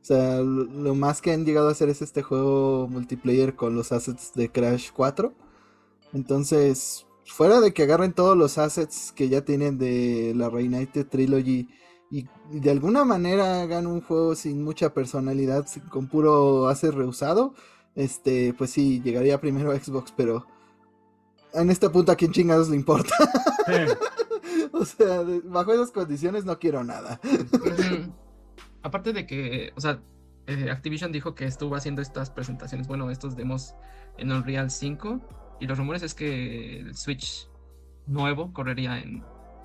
S1: O sea, lo más que han llegado a hacer es este juego multiplayer con los assets de Crash 4. Entonces, fuera de que agarren todos los assets que ya tienen de la Reunited Trilogy y, de alguna manera hagan un juego sin mucha personalidad, con puro asset reusado, este, pues sí, llegaría primero a Xbox, pero en este punto a quién chingados le importa. o sea, bajo esas condiciones no quiero nada
S4: aparte de que, o sea, eh, Activision dijo que estuvo haciendo estas presentaciones, bueno, estos demos en Unreal 5 y los rumores es que el Switch nuevo correría en,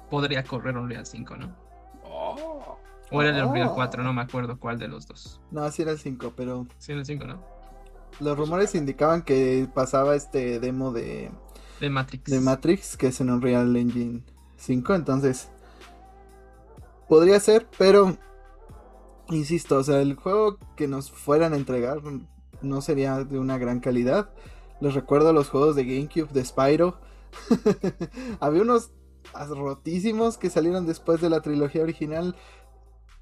S4: podría correr Unreal 5, ¿no? Oh. O era el Unreal 4, no me acuerdo cuál de los dos.
S1: No, sí era el 5, pero...
S4: Sí era el 5, ¿no?
S1: Los rumores indicaban que pasaba este demo de...
S4: De Matrix.
S1: De Matrix, que es en Unreal Engine 5, entonces... Podría ser, pero Insisto, o sea, el juego que nos fueran a entregar no sería de una gran calidad. Les recuerdo los juegos de GameCube de Spyro. Había unos rotísimos que salieron después de la trilogía original.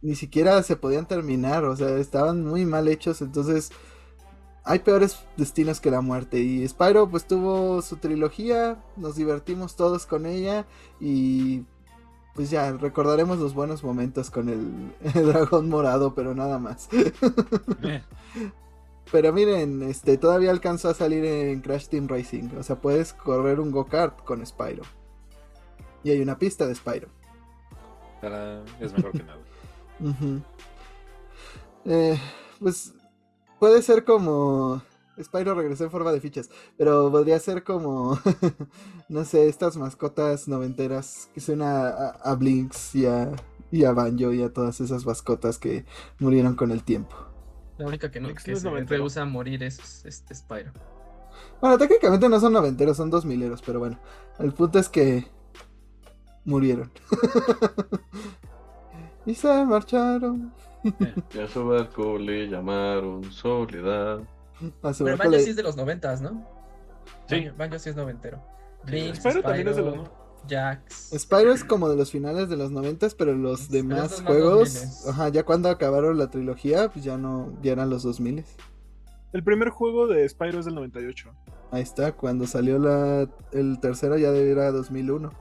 S1: Ni siquiera se podían terminar, o sea, estaban muy mal hechos, entonces hay peores destinos que la muerte. Y Spyro pues tuvo su trilogía, nos divertimos todos con ella y pues ya recordaremos los buenos momentos con el, dragón morado, pero nada más. Eh. Pero miren, este todavía alcanzó a salir en Crash Team Racing, o sea, puedes correr un go-kart con Spyro. Y hay una pista de Spyro.
S2: Es mejor que nada.
S1: Eh, pues puede ser como. Spyro regresó en forma de fichas, pero podría ser como, no sé, estas mascotas noventeras que suena a, Blinks y a, y a Banjo y a todas esas mascotas que murieron con el tiempo.
S4: La única que no que se rehúsa a morir es este Spyro.
S1: Bueno, técnicamente no son noventeros, son dos mileros, pero bueno, el punto es que murieron. y se marcharon.
S5: y a su barco le llamaron Soledad.
S4: Pero Banjo sí es de los noventas, ¿no? Sí. Banjo sí es noventero.
S3: Spyro, también es de los
S4: Jax.
S1: Spyro es como de los finales de los noventas, pero los demás juegos, ajá, ya cuando acabaron la trilogía, pues ya no, ya eran los 2000.
S3: El primer juego de Spyro es del 98.
S1: Ahí está, cuando salió la, el tercero ya era 2001.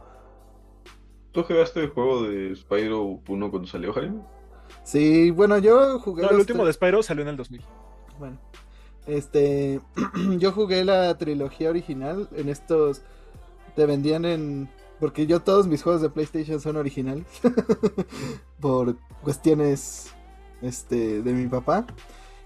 S5: ¿Tú jugaste el juego de Spyro 1 cuando salió, Jaime?
S1: Sí, bueno, yo jugué.
S3: No, el último de Spyro salió en el 2000.
S1: Bueno, este. yo jugué la trilogía original. En estos. Te vendían en. Porque yo todos mis juegos de PlayStation son originales. por cuestiones. Este. De mi papá.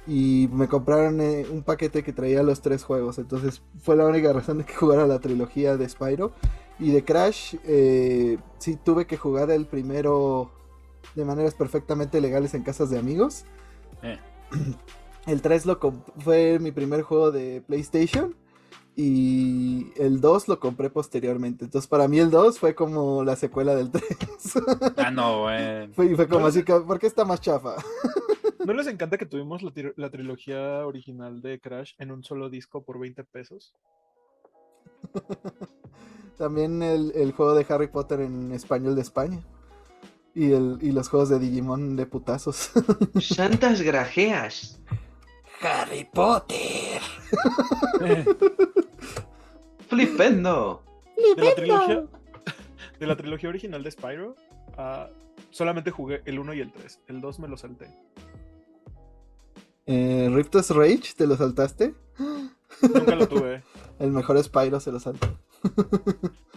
S1: Y me compraron eh, un paquete que traía los tres juegos. Entonces fue la única razón de que jugara la trilogía de Spyro. Y de Crash, eh, sí tuve que jugar el primero de maneras perfectamente legales en casas de amigos. Eh. El 3 lo fue mi primer juego de PlayStation. Y el 2 lo compré posteriormente. Entonces, para mí el 2 fue como la secuela del 3.
S2: ah, no, güey.
S1: Fue, fue como así, ¿por qué está más chafa?
S3: ¿No les encanta que tuvimos la, la, trilogía original de Crash en un solo disco por 20 pesos?
S1: También el, el, juego de Harry Potter en español de España. Y, el, y los juegos de Digimon de putazos.
S5: Santas grajeas.
S1: Harry Potter.
S5: Flipendo.
S3: De la trilogía, de la trilogía original de Spyro, uh, solamente jugué el 1 y el 3. El 2 me lo salté.
S1: Eh, Riptos Rage, ¿te lo saltaste?
S3: Nunca lo tuve.
S1: El mejor Spyro se lo saltó.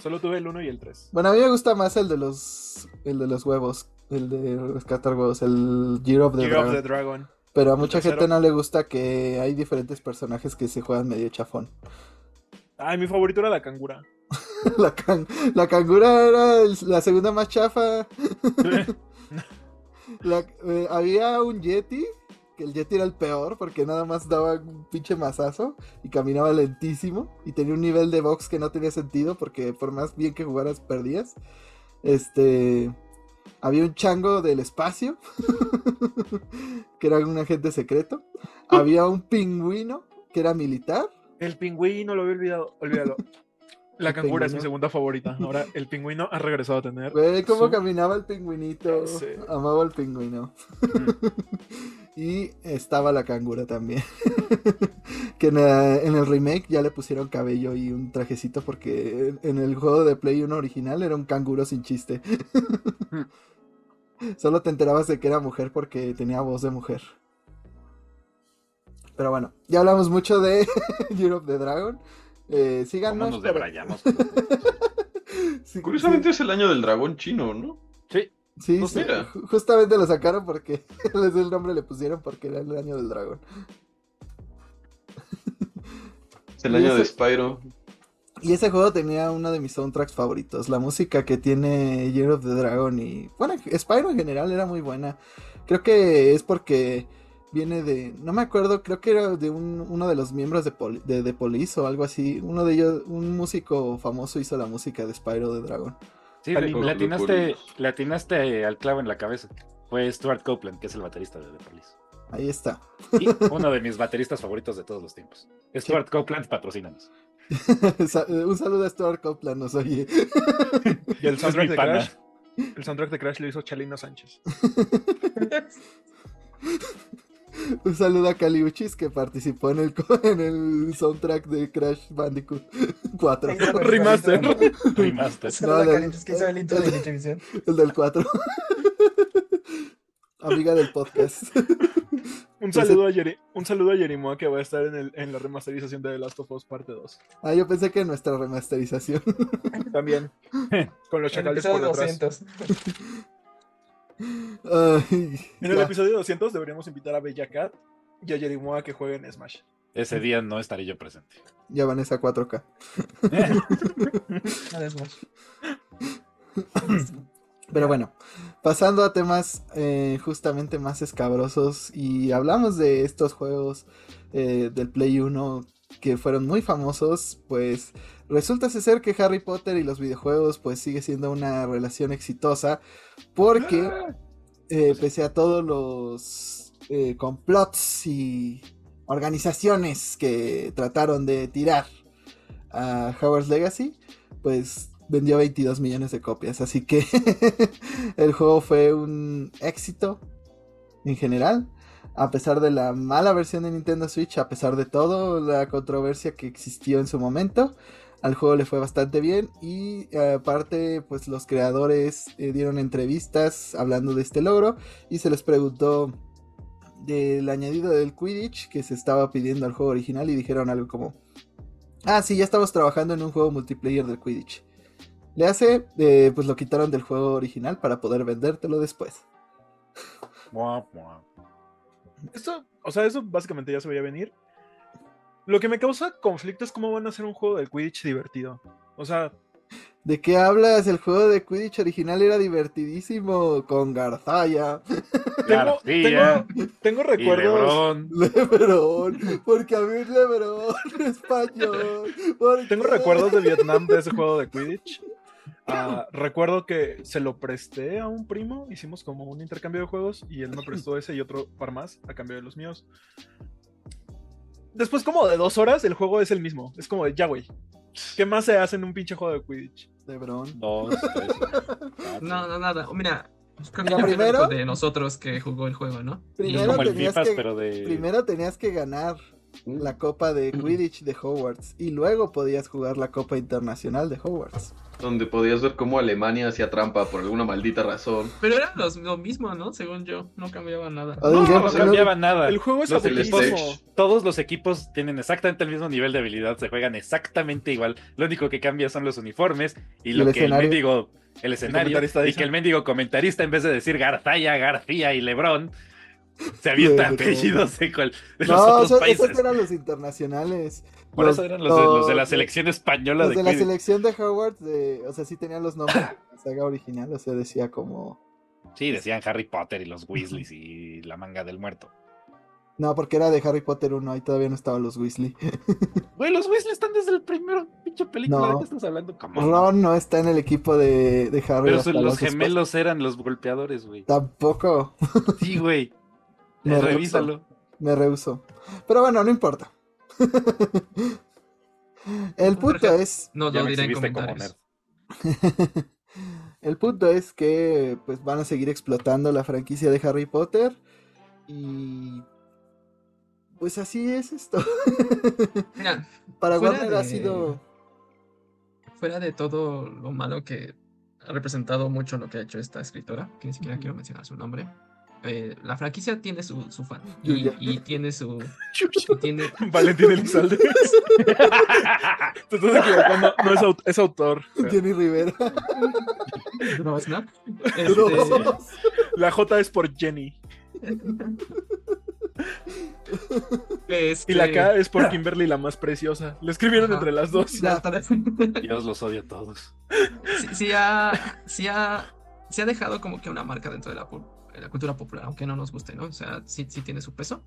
S3: Solo tuve el 1 y el 3.
S1: Bueno, a mí me gusta más el de los el de los huevos, el de rescatar huevos, el Year of the,
S3: Dragon.
S1: Pero a mucha gente no le gusta que hay diferentes personajes que se juegan medio chafón.
S3: Ay, mi favorito era la cangura.
S1: la, la cangura era la segunda más chafa. Eh, había un Yeti que el Yeti era el peor porque nada más daba un pinche mazazo y caminaba lentísimo y tenía un nivel de box que no tenía sentido porque por más bien que jugaras perdías. Este había un chango del espacio que era un agente secreto. Había un pingüino que era militar.
S3: El pingüino lo había olvidado, olvídalo. La cangura es mi segunda favorita. Ahora el pingüino ha regresado a tener.
S1: Ve cómo caminaba el pingüinito. Amaba al pingüino. y estaba la cangura también. que en, el remake ya le pusieron cabello y un trajecito porque en, el juego de Play 1 original era un canguro sin chiste. Solo te enterabas de que era mujer porque tenía voz de mujer. Pero bueno, ya hablamos mucho de Europe the Dragon. Eh, síganos.
S2: nos debrayamos?
S5: Curiosamente es el año del dragón chino, ¿no?
S2: Sí.
S1: Sí, pues justamente lo sacaron porque les el nombre le pusieron porque era el año del dragón.
S5: Es el año de Spyro.
S1: Y ese juego tenía uno de mis soundtracks favoritos. La música que tiene Year of the Dragon y. Bueno, Spyro en general era muy buena. Creo que es porque viene de, no me acuerdo, creo que era de uno de los miembros de, de, de, Police o algo así. Uno de ellos, un músico famoso hizo la música de Spyro de Dragon.
S2: Sí, le atinaste, al clavo en la cabeza. Fue Stuart Copeland, que es el baterista de The Police.
S1: Ahí está.
S2: Y uno de mis bateristas favoritos de todos los tiempos. Stuart Copeland, patrocínanos.
S1: Un saludo a Stuart Copeland, nos oye.
S3: Y el soundtrack de Crash. El soundtrack de Crash lo hizo Chalino Sánchez.
S1: Un saludo a Caliuchis que participó en el, en el soundtrack de Crash Bandicoot 4.
S3: Remaster.
S2: Remaster.
S4: No, el, el de.
S1: El del 4. Amiga del podcast.
S3: Un saludo, a Yeri, un saludo a Jerimoa que va a estar en, el, en la remasterización de The Last of Us parte 2.
S1: Ah, yo pensé que en nuestra remasterización.
S3: También. Con los chacales por detrás.
S4: 200.
S1: Ay,
S3: En el
S1: ya.
S3: episodio 200 deberíamos invitar a Bella Cat y a Jerimoa que jueguen en Smash.
S2: Ese día no estaré yo presente.
S1: Ya van esa 4K.
S4: Nada es más.
S1: Pero bueno, pasando a temas eh, justamente más escabrosos y hablamos de estos juegos eh, del Play 1 que fueron muy famosos, pues resulta ser que Harry Potter y los videojuegos pues sigue siendo una relación exitosa porque eh, pese a todos los eh, complots y organizaciones que trataron de tirar a Howard's Legacy, pues vendió 22 millones de copias. Así que el juego fue un éxito en general. A pesar de la mala versión de Nintendo Switch, a pesar de todo, la controversia que existió en su momento, al juego le fue bastante bien. Y eh, aparte, pues los creadores eh, dieron entrevistas hablando de este logro y se les preguntó del añadido del Quidditch que se estaba pidiendo al juego original y dijeron algo como, ah, sí, ya estamos trabajando en un juego multiplayer del Quidditch. Le hace, eh, pues lo quitaron del juego original para poder vendértelo después.
S3: Esto, o sea, eso básicamente ya se veía venir. Lo que me causa conflicto es cómo van a hacer un juego del Quidditch divertido. O sea,
S1: ¿De qué hablas? El juego de Quidditch original era divertidísimo con Garzaya,
S3: tengo, tengo, tengo
S2: y
S3: recuerdos.
S2: Lebrón.
S1: Lebrón, porque a mí es Lebrón español. ¿por
S3: Tengo recuerdos de Vietnam de ese juego de Quidditch. Ah, recuerdo que se lo presté a un primo, hicimos como un intercambio de juegos y él me prestó ese y otro par más a cambio de los míos. Después como de dos horas el juego es el mismo. Es como de ya, güey. ¿Qué más se hace en un pinche juego de Quidditch?
S2: Dos, tres, cuatro.
S4: No, no, nada. Mira, creo que
S1: primero-
S4: de nosotros que jugó el juego, ¿no? Y-
S1: Primero
S2: Como el
S1: tenías
S2: FIFAs,
S1: que-
S2: pero de.
S1: Primero tenías que ganar la copa de Quidditch de Hogwarts y luego podías jugar la copa internacional de Hogwarts.
S5: Donde podías ver cómo Alemania hacía trampa por alguna maldita razón.
S4: Pero era los- lo mismo, ¿no? Según yo, no cambiaba nada.
S3: No,
S2: No cambiaba nada.
S3: El juego es
S2: Los
S3: aburridísimo.
S5: equipos-
S2: Todos los equipos tienen exactamente el mismo nivel de habilidad, se juegan exactamente igual. Lo único que cambia son los uniformes y
S1: Y
S2: lo
S1: el
S2: que el mendigo, el escenario,
S3: comentarista
S2: y
S3: dice.
S2: que el mendigo comentarista, en vez de decir Garzaya, García y Lebrón, se avienta apellidos de, cual- de los
S1: No,
S2: otros
S1: esos,
S2: países.
S1: esos eran los internacionales.
S2: Por eso eran los, de, los de la
S1: los-
S2: selección española
S1: Los
S2: de,
S1: de la selección de Hogwarts, de, o sea, sí tenían los nombres de la saga original, o sea, decía como...
S2: Sí, decían Harry Potter y los Weasleys y la manga del muerto.
S1: No, porque era de Harry Potter 1, ahí todavía no estaban los Weasley.
S2: Güey, los Weasley están desde el primer pinche película.
S1: No.
S2: ¿De qué estás hablando? Come on.
S1: Ron no está en el equipo de, de Harry.
S2: Pero son- los gemelos eran los golpeadores, güey.
S1: Tampoco,
S2: Sí, güey.
S1: Me rehuso.
S2: Revísalo.
S1: me rehuso. Pero bueno, no importa. el punto es...
S4: No
S2: Ya
S4: lo
S2: me
S4: diré en comentarios.
S1: el punto es que pues van a seguir explotando la franquicia de Harry Potter y pues así es esto.
S4: Mira,
S1: Para Warner ha sido
S4: fuera de todo lo malo que ha representado mucho lo que ha hecho esta escritora, que ni siquiera quiero mencionar su nombre, eh, la franquicia tiene su, su fan y, tiene su... y tiene,
S3: Valentín Elizalde. Te estás equivocando. No es, aut- es autor.
S1: Jenny Rivera.
S4: Dross, ¿no?
S1: Dross.
S3: La J es por Jenny.
S4: Este,
S3: Y la K es por Kimberly, la más preciosa. Le escribieron
S4: Ajá.
S3: entre las dos.
S4: Ya.
S2: Dios los odia a todos.
S4: sí, sí ha, sí ha, sí ha dejado como que una marca dentro de la, de la cultura popular, aunque no nos guste, ¿no? O sea, sí, sí tiene su peso.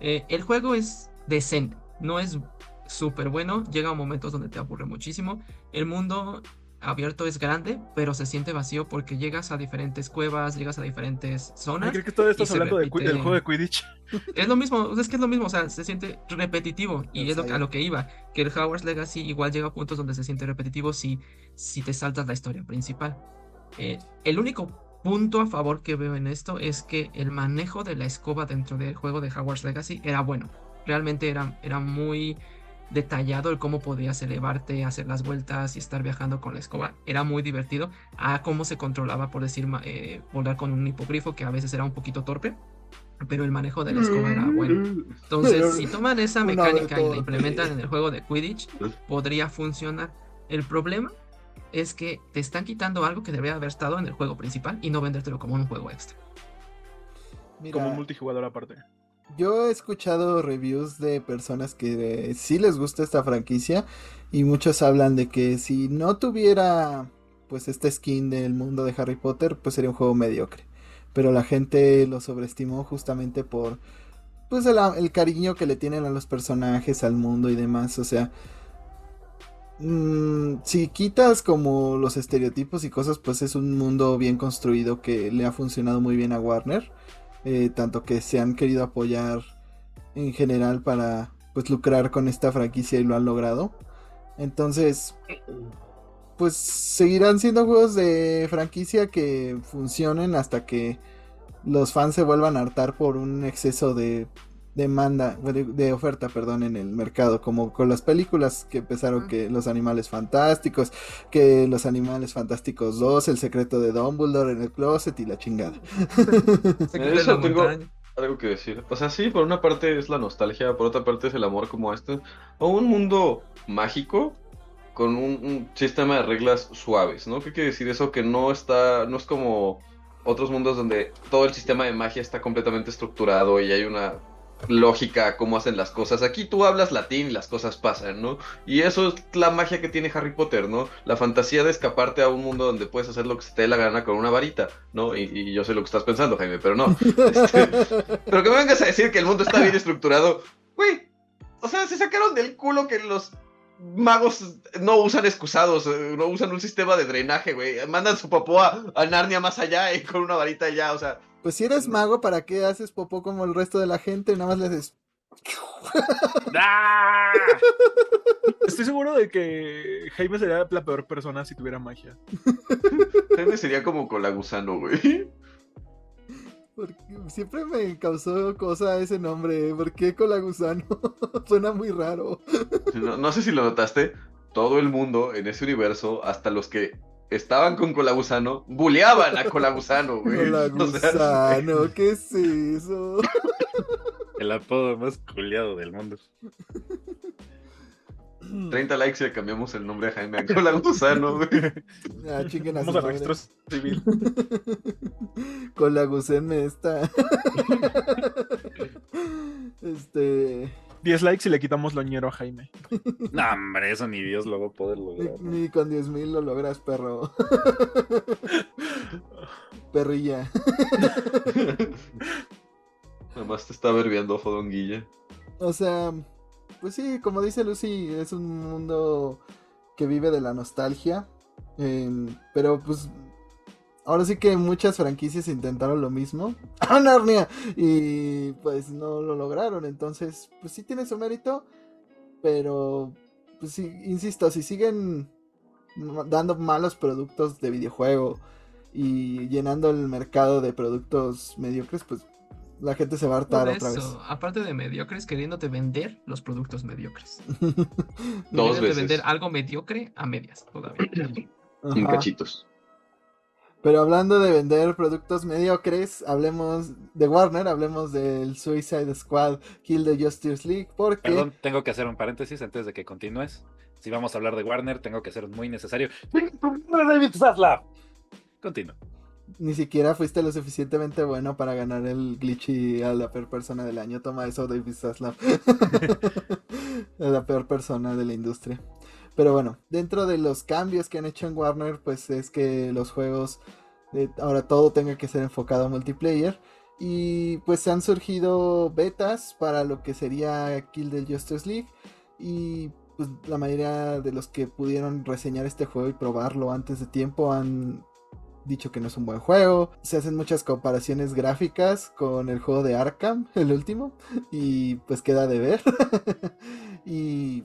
S4: Eh, el juego es decente, no es súper bueno, llega a momentos donde te aburre muchísimo. El mundo abierto es grande, pero se siente vacío porque llegas a diferentes cuevas, llegas a diferentes zonas.
S3: creo que todavía estás hablando del juego de Quidditch.
S4: Es lo mismo, es que es lo mismo, o sea, se siente repetitivo y es lo, a lo que iba, que el Hogwarts Legacy igual llega a puntos donde se siente repetitivo si, si te saltas la historia principal. Eh, el único punto a favor que veo en esto es que el manejo de la escoba dentro del juego de Hogwarts Legacy era bueno. Realmente era, era muy detallado el cómo podías elevarte, hacer las vueltas y estar viajando con la escoba. Era muy divertido. A cómo se controlaba, por decir, eh, volar con un hipogrifo que a veces era un poquito torpe. Pero el manejo de la escoba era bueno. Entonces, si toman esa mecánica y la implementan en el juego de Quidditch, podría funcionar. El problema es que te están quitando algo que debería haber estado en el juego principal y no vendértelo como un juego extra.
S3: como un multijugador aparte.
S1: Yo he escuchado reviews de personas que sí les gusta esta franquicia y muchos hablan de que si no tuviera pues esta skin del mundo de Harry Potter pues sería un juego mediocre. Pero la gente lo sobreestimó justamente por pues el, el cariño que le tienen a los personajes, al mundo y demás. O sea, mm, si quitas como los estereotipos y cosas, pues es un mundo bien construido que le ha funcionado muy bien a Warner. Eh, tanto que se han querido apoyar en general para pues lucrar con esta franquicia y lo han logrado. Entonces, pues seguirán siendo juegos de franquicia que funcionen hasta que los fans se vuelvan a hartar por un exceso de demanda, de, oferta, perdón, en el mercado, como con las películas que empezaron que los animales fantásticos, que los animales fantásticos 2, el secreto de Dumbledore en el closet y la chingada.
S5: Eso tengo algo que decir. O sea, sí, por una parte es la nostalgia, por otra parte es el amor como este, o un mundo mágico con un, un sistema de reglas suaves, ¿no? ¿Qué quiere decir eso? Que no está, no es como otros mundos donde todo el sistema de magia está completamente estructurado y hay una lógica cómo hacen las cosas. Aquí tú hablas latín y las cosas pasan, ¿no? Y eso es la magia que tiene Harry Potter, ¿no? La fantasía de escaparte a un mundo donde puedes hacer lo que se te dé la gana con una varita, ¿no? Y, yo sé lo que estás pensando, Jaime, pero no. Este, pero que me vengas a decir que el mundo está bien estructurado, güey. O sea, se sacaron del culo que los magos no usan excusados, eh, no usan un sistema de drenaje, güey. Mandan su a, a Narnia más allá y con una varita allá, o sea
S1: pues si eres mago, ¿para qué haces popó como el resto de la gente? Nada más le haces.
S3: ¡Ah! Estoy seguro de que Jaime sería la peor persona si tuviera magia.
S5: Jaime sería como colagusano, güey.
S1: Porque siempre me causó cosa ese nombre. ¿Por qué colagusano? Suena muy raro.
S5: No, no sé si lo notaste. Todo el mundo en ese universo, hasta los que estaban con Colagusano, buleaban a Colagusano, güey.
S1: Colagusano, ¿qué es eso?
S2: El apodo más culiado del mundo.
S5: 30 likes y le cambiamos el nombre a Jaime a Colagusano, güey.
S1: Ah, chinguen
S3: Vamos a registro civil.
S1: Colaguseme está. este.
S3: 10 likes y le quitamos loñero a Jaime.
S2: No, hombre, eso ni Dios lo va a poder lograr.
S1: Ni, con 10 mil lo logras, perro. Perrilla.
S5: Además te está verbiando Fodonguilla.
S1: O sea, pues sí, como dice Lucy, es un mundo que vive de la nostalgia. pero pues ahora sí que muchas franquicias intentaron lo mismo. ¡Ah, Narnia! Y pues no lo lograron. Entonces, pues sí tiene su mérito. Pero, pues sí, insisto, si siguen dando malos productos de videojuego y llenando el mercado de productos mediocres, pues la gente se va a hartar otra vez.
S4: Aparte de mediocres, queriéndote vender los productos mediocres.
S5: Dos veces.
S4: vender algo mediocre a medias todavía.
S5: Sin cachitos.
S1: Pero hablando de vender productos mediocres, hablemos de Warner, hablemos del Suicide Squad Kill the Justice League, porque...
S2: Perdón, tengo que hacer un paréntesis antes de que continúes. Si vamos a hablar de Warner, tengo que ser muy necesario. David Zaslav. Continúo.
S1: Ni siquiera fuiste lo suficientemente bueno para ganar el glitchy a la peor persona del año. Toma eso, David Zaslav. la peor persona de la industria. Pero bueno, dentro de los cambios que han hecho en Warner, pues es que los juegos, eh, ahora todo tenga que ser enfocado a multiplayer. Y pues han surgido betas para lo que sería Kill the Justice League. Y pues, la mayoría de los que pudieron reseñar este juego y probarlo antes de tiempo han dicho que no es un buen juego. Se hacen muchas comparaciones gráficas con el juego de Arkham, el último, y pues queda de ver. y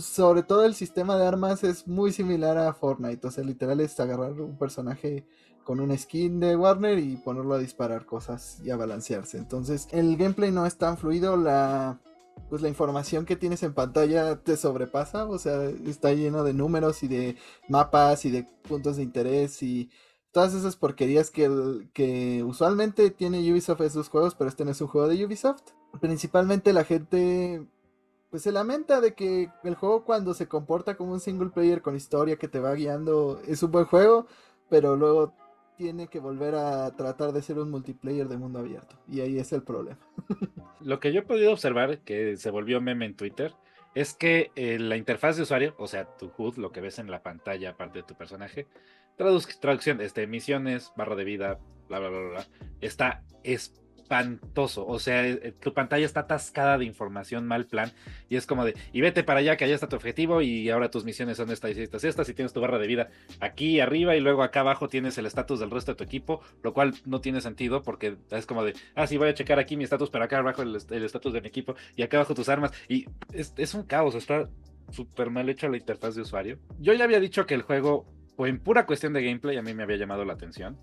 S1: sobre todo el sistema de armas es muy similar a Fortnite, o sea, literal es agarrar un personaje con una skin de Warner y ponerlo a disparar cosas y a balancearse. Entonces, el gameplay no es tan fluido, la pues la información que tienes en pantalla te sobrepasa, o sea, está lleno de números y de mapas y de puntos de interés y todas esas porquerías que, que usualmente tiene Ubisoft en sus juegos, pero este no es un juego de Ubisoft. Principalmente la gente pues se lamenta de que el juego cuando se comporta como un single player con historia que te va guiando es un buen juego, pero luego tiene que volver a tratar de ser un multiplayer de mundo abierto. Y ahí es el problema.
S2: Lo que yo he podido observar, que se volvió meme en Twitter, es que eh, la interfaz de usuario, o sea, tu HUD, lo que ves en la pantalla aparte de tu personaje, traducción, este, misiones, barra de vida, bla, bla, bla, bla, está es espantoso. O sea, eh, eh, tu pantalla está atascada de información mal plan. Y es como de, y vete para allá, que allá está tu objetivo. Y ahora tus misiones son estas y estas y estas. Y tienes tu barra de vida aquí arriba. Y luego acá abajo tienes el estatus del resto de tu equipo. Lo cual no tiene sentido porque es como de, ah, sí, voy a checar aquí mi estatus, pero acá abajo el estatus de mi equipo. Y acá abajo tus armas. Y es, un caos. Está súper mal hecha la interfaz de usuario. Yo ya había dicho que el juego, o en pura cuestión de gameplay, a mí me había llamado la atención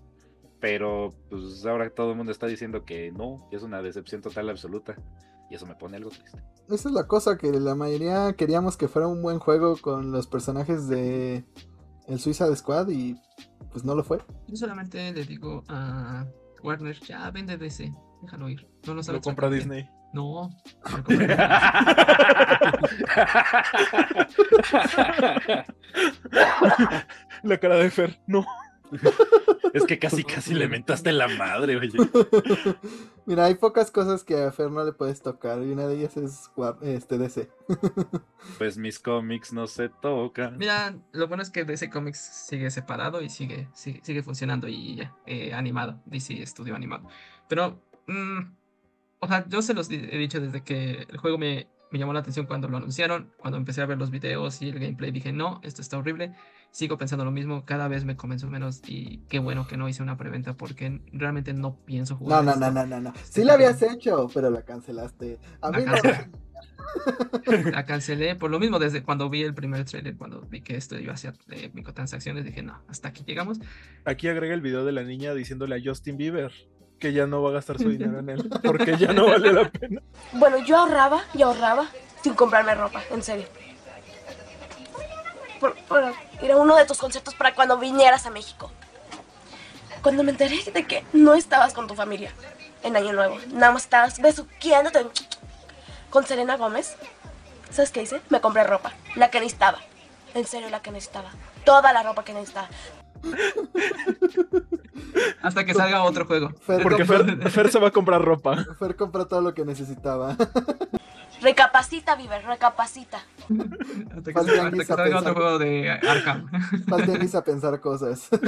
S2: pero pues ahora todo el mundo está diciendo que no, que es una decepción total absoluta. Y eso me pone algo triste.
S1: Esa es la cosa, que la mayoría queríamos que fuera un buen juego con los personajes de el Suiza Squad y pues no lo fue.
S4: Yo solamente le digo a Warner, ya vende DC, déjalo ir. No lo,
S3: lo compra Disney.
S4: No.
S3: la cara de Fer, no.
S2: es que casi, casi le mentaste la madre, oye.
S1: Mira, hay pocas cosas que a Fer no le puedes tocar y una de ellas es este DC.
S2: pues mis cómics no se tocan.
S4: Mira, lo bueno es que DC Comics sigue separado y sigue, sigue, funcionando y ya, eh, animado. DC estudio animado. Pero, mm, o sea, yo se los he dicho desde que el juego me, me llamó la atención cuando lo anunciaron, cuando empecé a ver los videos y el gameplay, dije, no, esto está horrible sigo pensando lo mismo, cada vez me convenzo menos y qué bueno que no hice una preventa porque realmente no pienso jugar.
S1: No, no, no, no, no, no. Sí la habías hecho, pero la cancelaste. A mí
S4: la cancelé por lo mismo desde cuando vi el primer trailer, cuando vi que esto iba a ser de microtransacciones, dije, no, hasta aquí llegamos.
S3: Aquí agrega el video de la niña diciéndole a Justin Bieber que ya no va a gastar su dinero en él, porque ya no vale la pena.
S6: Bueno, yo ahorraba y ahorraba sin comprarme ropa, en serio por, ir a uno de tus conciertos para cuando vinieras a México. Cuando me enteré de que no estabas con tu familia en Año Nuevo, nada más estabas besuqueándote con Selena Gómez, ¿sabes qué hice? Me compré ropa, la que necesitaba. En serio, la que necesitaba. Toda la ropa que necesitaba.
S4: Hasta que salga otro juego.
S3: Porque Fer, Fer, se va a comprar ropa.
S1: Fer compra todo lo que necesitaba.
S6: Recapacita, Viver, recapacita.
S4: hasta que, salga otro juego de Arkham.
S1: Falta a pensar cosas.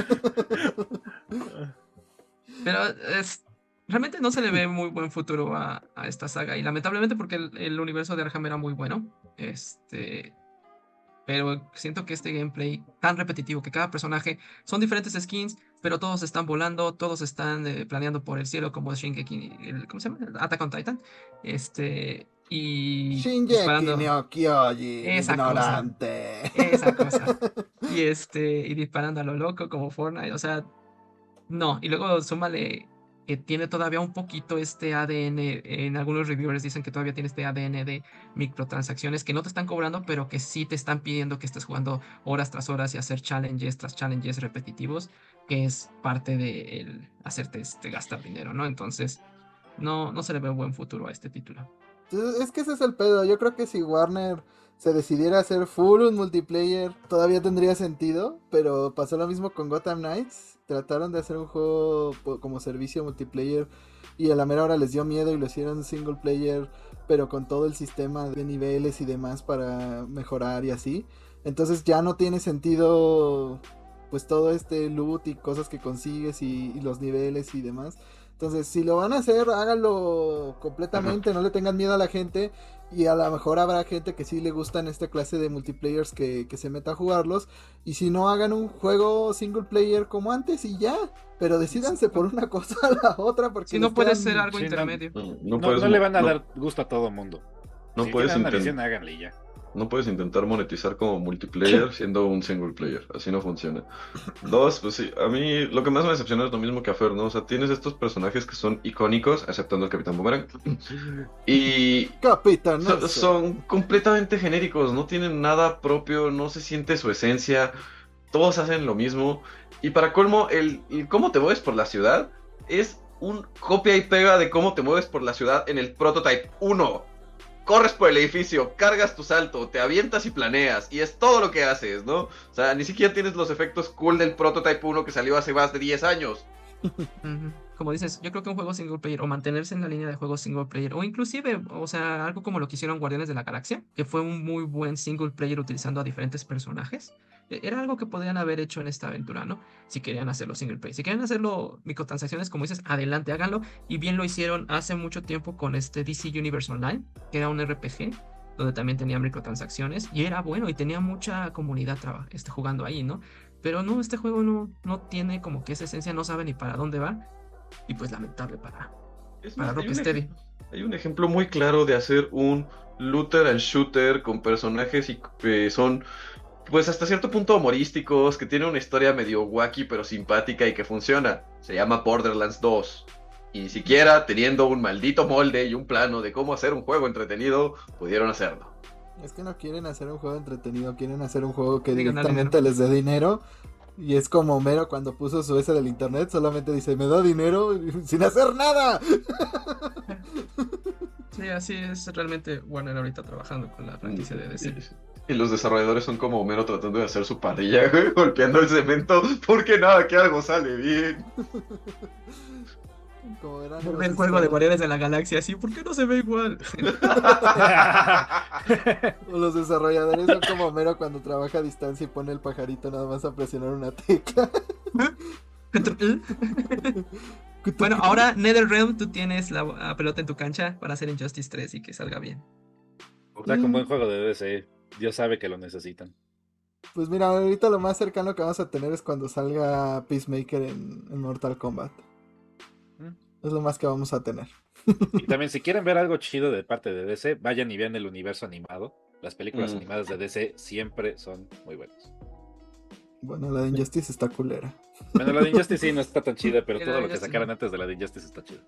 S4: Pero es, realmente no se le ve muy buen futuro a, esta saga. Y lamentablemente porque el, universo de Arkham era muy bueno. Este. Pero siento que este gameplay tan repetitivo, que cada personaje son diferentes skins, pero todos están volando, todos están eh, planeando por el cielo, como Shingeki, el, ¿cómo se llama? Attack on Titan. Este, y
S1: disparando no
S4: esa ignorante. Cosa, esa cosa. Y este y disparando a lo loco como Fortnite, o sea, no, y luego súmale que tiene todavía un poquito este ADN, en algunos reviewers dicen que todavía tiene este ADN de microtransacciones que no te están cobrando, pero que sí te están pidiendo que estés jugando horas tras horas y hacer challenges tras challenges repetitivos, que es parte de el hacerte este, gastar dinero, ¿no? Entonces, no, no se le ve un buen futuro a este título.
S1: Es que ese es el pedo. Yo creo que si Warner se decidiera hacer full un multiplayer, todavía tendría sentido. Pero pasó lo mismo con Gotham Knights. Trataron de hacer un juego como servicio multiplayer. Y a la mera hora les dio miedo y lo hicieron single player. Pero con todo el sistema de niveles y demás para mejorar y así. Entonces ya no tiene sentido. Pues todo este loot y cosas que consigues y los niveles y demás. Entonces, si lo van a hacer, háganlo completamente, no le tengan miedo a la gente. Y a lo mejor habrá gente que sí le gustan esta clase de multiplayers que, se meta a jugarlos. Y si no, hagan un juego single player como antes y ya. Pero decidanse por una cosa a la otra. Porque
S4: si no puede ser algo intermedio.
S2: No, le van a dar gusto a todo mundo.
S5: No puedes
S2: intentar. háganle ya.
S5: No puedes intentar monetizar como multiplayer siendo un single player. Así no funciona. Dos, pues sí, a mí lo que más me decepciona es lo mismo que a Fer, ¿no? O sea, tienes estos personajes que son icónicos, exceptando el Capitán Boomerang. Y.
S1: Capitán.
S5: Son, completamente genéricos, no tienen nada propio, no se siente su esencia. Todos hacen lo mismo. Y para colmo, el, el cómo te mueves por la ciudad es un copia y pega de cómo te mueves por la ciudad en el Prototype 1 corres por el edificio, cargas tu salto, te avientas y planeas, y es todo lo que haces, ¿no? O sea, ni siquiera tienes los efectos cool del Prototype 1 que salió hace más de 10 años.
S4: Como dices, yo creo que un juego single player o mantenerse en la línea de juego single player o inclusive, o sea, algo como lo que hicieron Guardianes de la Galaxia, que fue un muy buen single player utilizando a diferentes personajes. E-, era algo que podrían haber hecho en esta aventura, ¿no? Si querían hacerlo single player. Si querían hacerlo microtransacciones, como dices, adelante, háganlo. Y bien lo hicieron hace mucho tiempo con este DC Universe Online, que era un RPG, donde también tenía microtransacciones. Y era bueno y tenía mucha comunidad este, jugando ahí, ¿no? Pero no, este juego no, no tiene como que esa esencia, no sabe ni para dónde va. Y pues lamentable para, para Rocksteady.
S5: Hay un ejemplo muy claro de hacer un looter and shooter con personajes y, que son pues hasta cierto punto humorísticos, que tiene una historia medio wacky pero simpática y que funciona. Se llama Borderlands 2. Y ni siquiera teniendo un maldito molde y un plano de cómo hacer un juego entretenido, pudieron hacerlo.
S1: Es que no quieren hacer un juego entretenido, quieren hacer un juego que directamente les dé dinero. Y es como Mero cuando puso su S del internet, solamente dice, me da dinero sin hacer nada.
S4: Sí, así es realmente Warner ahorita trabajando con la franquicia de DC.
S5: Y los desarrolladores son como Homero tratando de hacer su parrilla, golpeando el cemento, porque nada, que algo sale bien.
S4: Como el juego de Guardianes de la Galaxia, así, ¿por qué no se ve igual?
S1: los desarrolladores son como Homero cuando trabaja a distancia y pone el pajarito nada más a presionar una tecla.
S4: bueno, ahora NetherRealm, tú tienes la pelota en tu cancha para hacer Injustice 3 y que salga bien.
S2: Está con buen juego de DC. Dios sabe que lo necesitan.
S1: Pues mira, ahorita lo más cercano que vamos a tener es cuando salga Peacemaker en, Mortal Kombat. Mm. Es lo más que vamos a tener.
S2: Y también si quieren ver algo chido de parte de DC, vayan y vean el universo animado. Las películas mm. animadas de DC siempre son muy buenas.
S1: Bueno, la de Injustice está culera.
S2: Bueno, la de Injustice sí no está tan chida, pero todo lo que sacaron antes de la de Injustice está chido.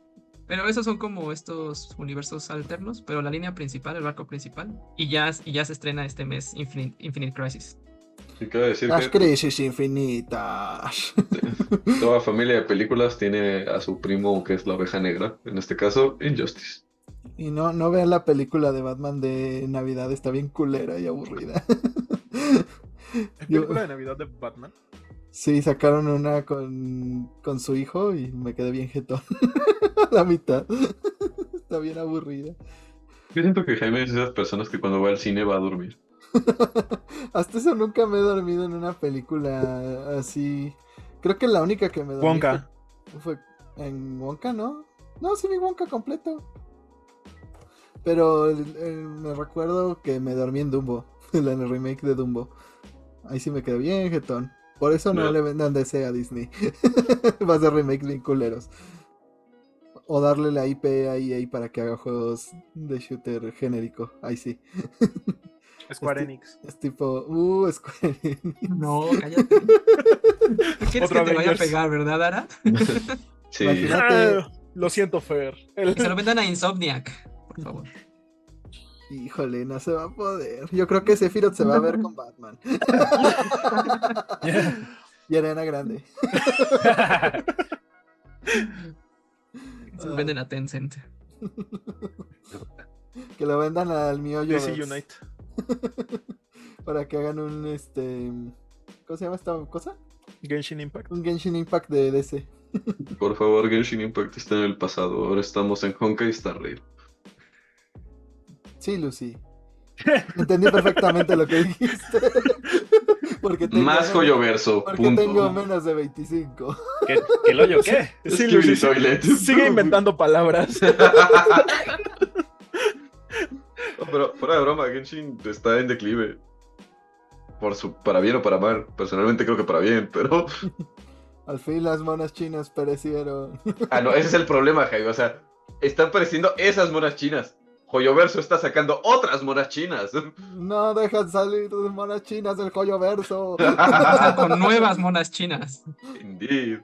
S4: Pero esos son como estos universos alternos, pero la línea principal, el barco principal, y ya, y ya se estrena este mes Infinite, Infinite Crisis.
S5: decir
S1: Las crisis infinitas.
S5: Toda familia de películas tiene a su primo que es la oveja negra, en este caso Injustice.
S1: Y no, no vean la película de Batman de Navidad, está bien culera y aburrida.
S3: película de Navidad de Batman?
S1: Sí, sacaron una con, con su hijo y me quedé bien jetón. la mitad. Está bien aburrida.
S5: Yo siento que Jaime es de esas personas que cuando va al cine va a dormir.
S1: Hasta eso nunca me he dormido en una película así. Creo que la única que me dormí
S3: Wonka.
S1: Fue, en Wonka, ¿no? No, sí vi Wonka completo. Pero me recuerdo que me dormí en Dumbo, en el remake de Dumbo. Ahí sí me quedé bien jetón. Por eso no, le vendan DC a Disney. Va a ser remakes bien culeros. O darle la IP a EA para que haga juegos de shooter genérico. Ahí sí.
S3: Square Enix.
S1: Es, tipo, uh, Square Enix.
S4: No, cállate. quieres que te vaya a pegar, verdad, Ara?
S5: sí.
S3: Imagínate. Ah, lo siento, Fer.
S4: Que se lo vendan a Insomniac, por favor.
S1: Híjole, no se va a poder. Yo creo que Sephiroth se va a ver con Batman. y Arena Grande.
S4: se lo venden a Tencent.
S1: que lo vendan al mío
S3: DC Unite.
S1: Para que hagan un este. ¿Cómo se llama esta cosa?
S3: Genshin Impact.
S1: Un Genshin Impact de DC.
S5: Por favor, Genshin Impact está en el pasado. Ahora estamos en Honkai Star Rail.
S1: Sí, Lucy. Entendí perfectamente lo que dijiste. Porque tengo
S5: Más
S1: menos-
S5: joyo verso.
S1: Porque
S5: Punto.
S1: tengo menos de 25.
S2: ¿Qué, qué qué?
S3: Sí,
S5: Toilet.
S3: Sigue inventando palabras.
S5: No, pero fuera de broma, Genshin está en declive. Por su, para bien o para mal. Personalmente creo que para bien, pero.
S1: Al fin las monas chinas perecieron.
S5: Ah, no, ese es el problema, Jaime. O sea, están apareciendo esas monas chinas. Joyoverso está sacando otras monas chinas.
S1: No dejan salir monas chinas del joyo verso.
S4: Con nuevas monas chinas.
S5: Indeed.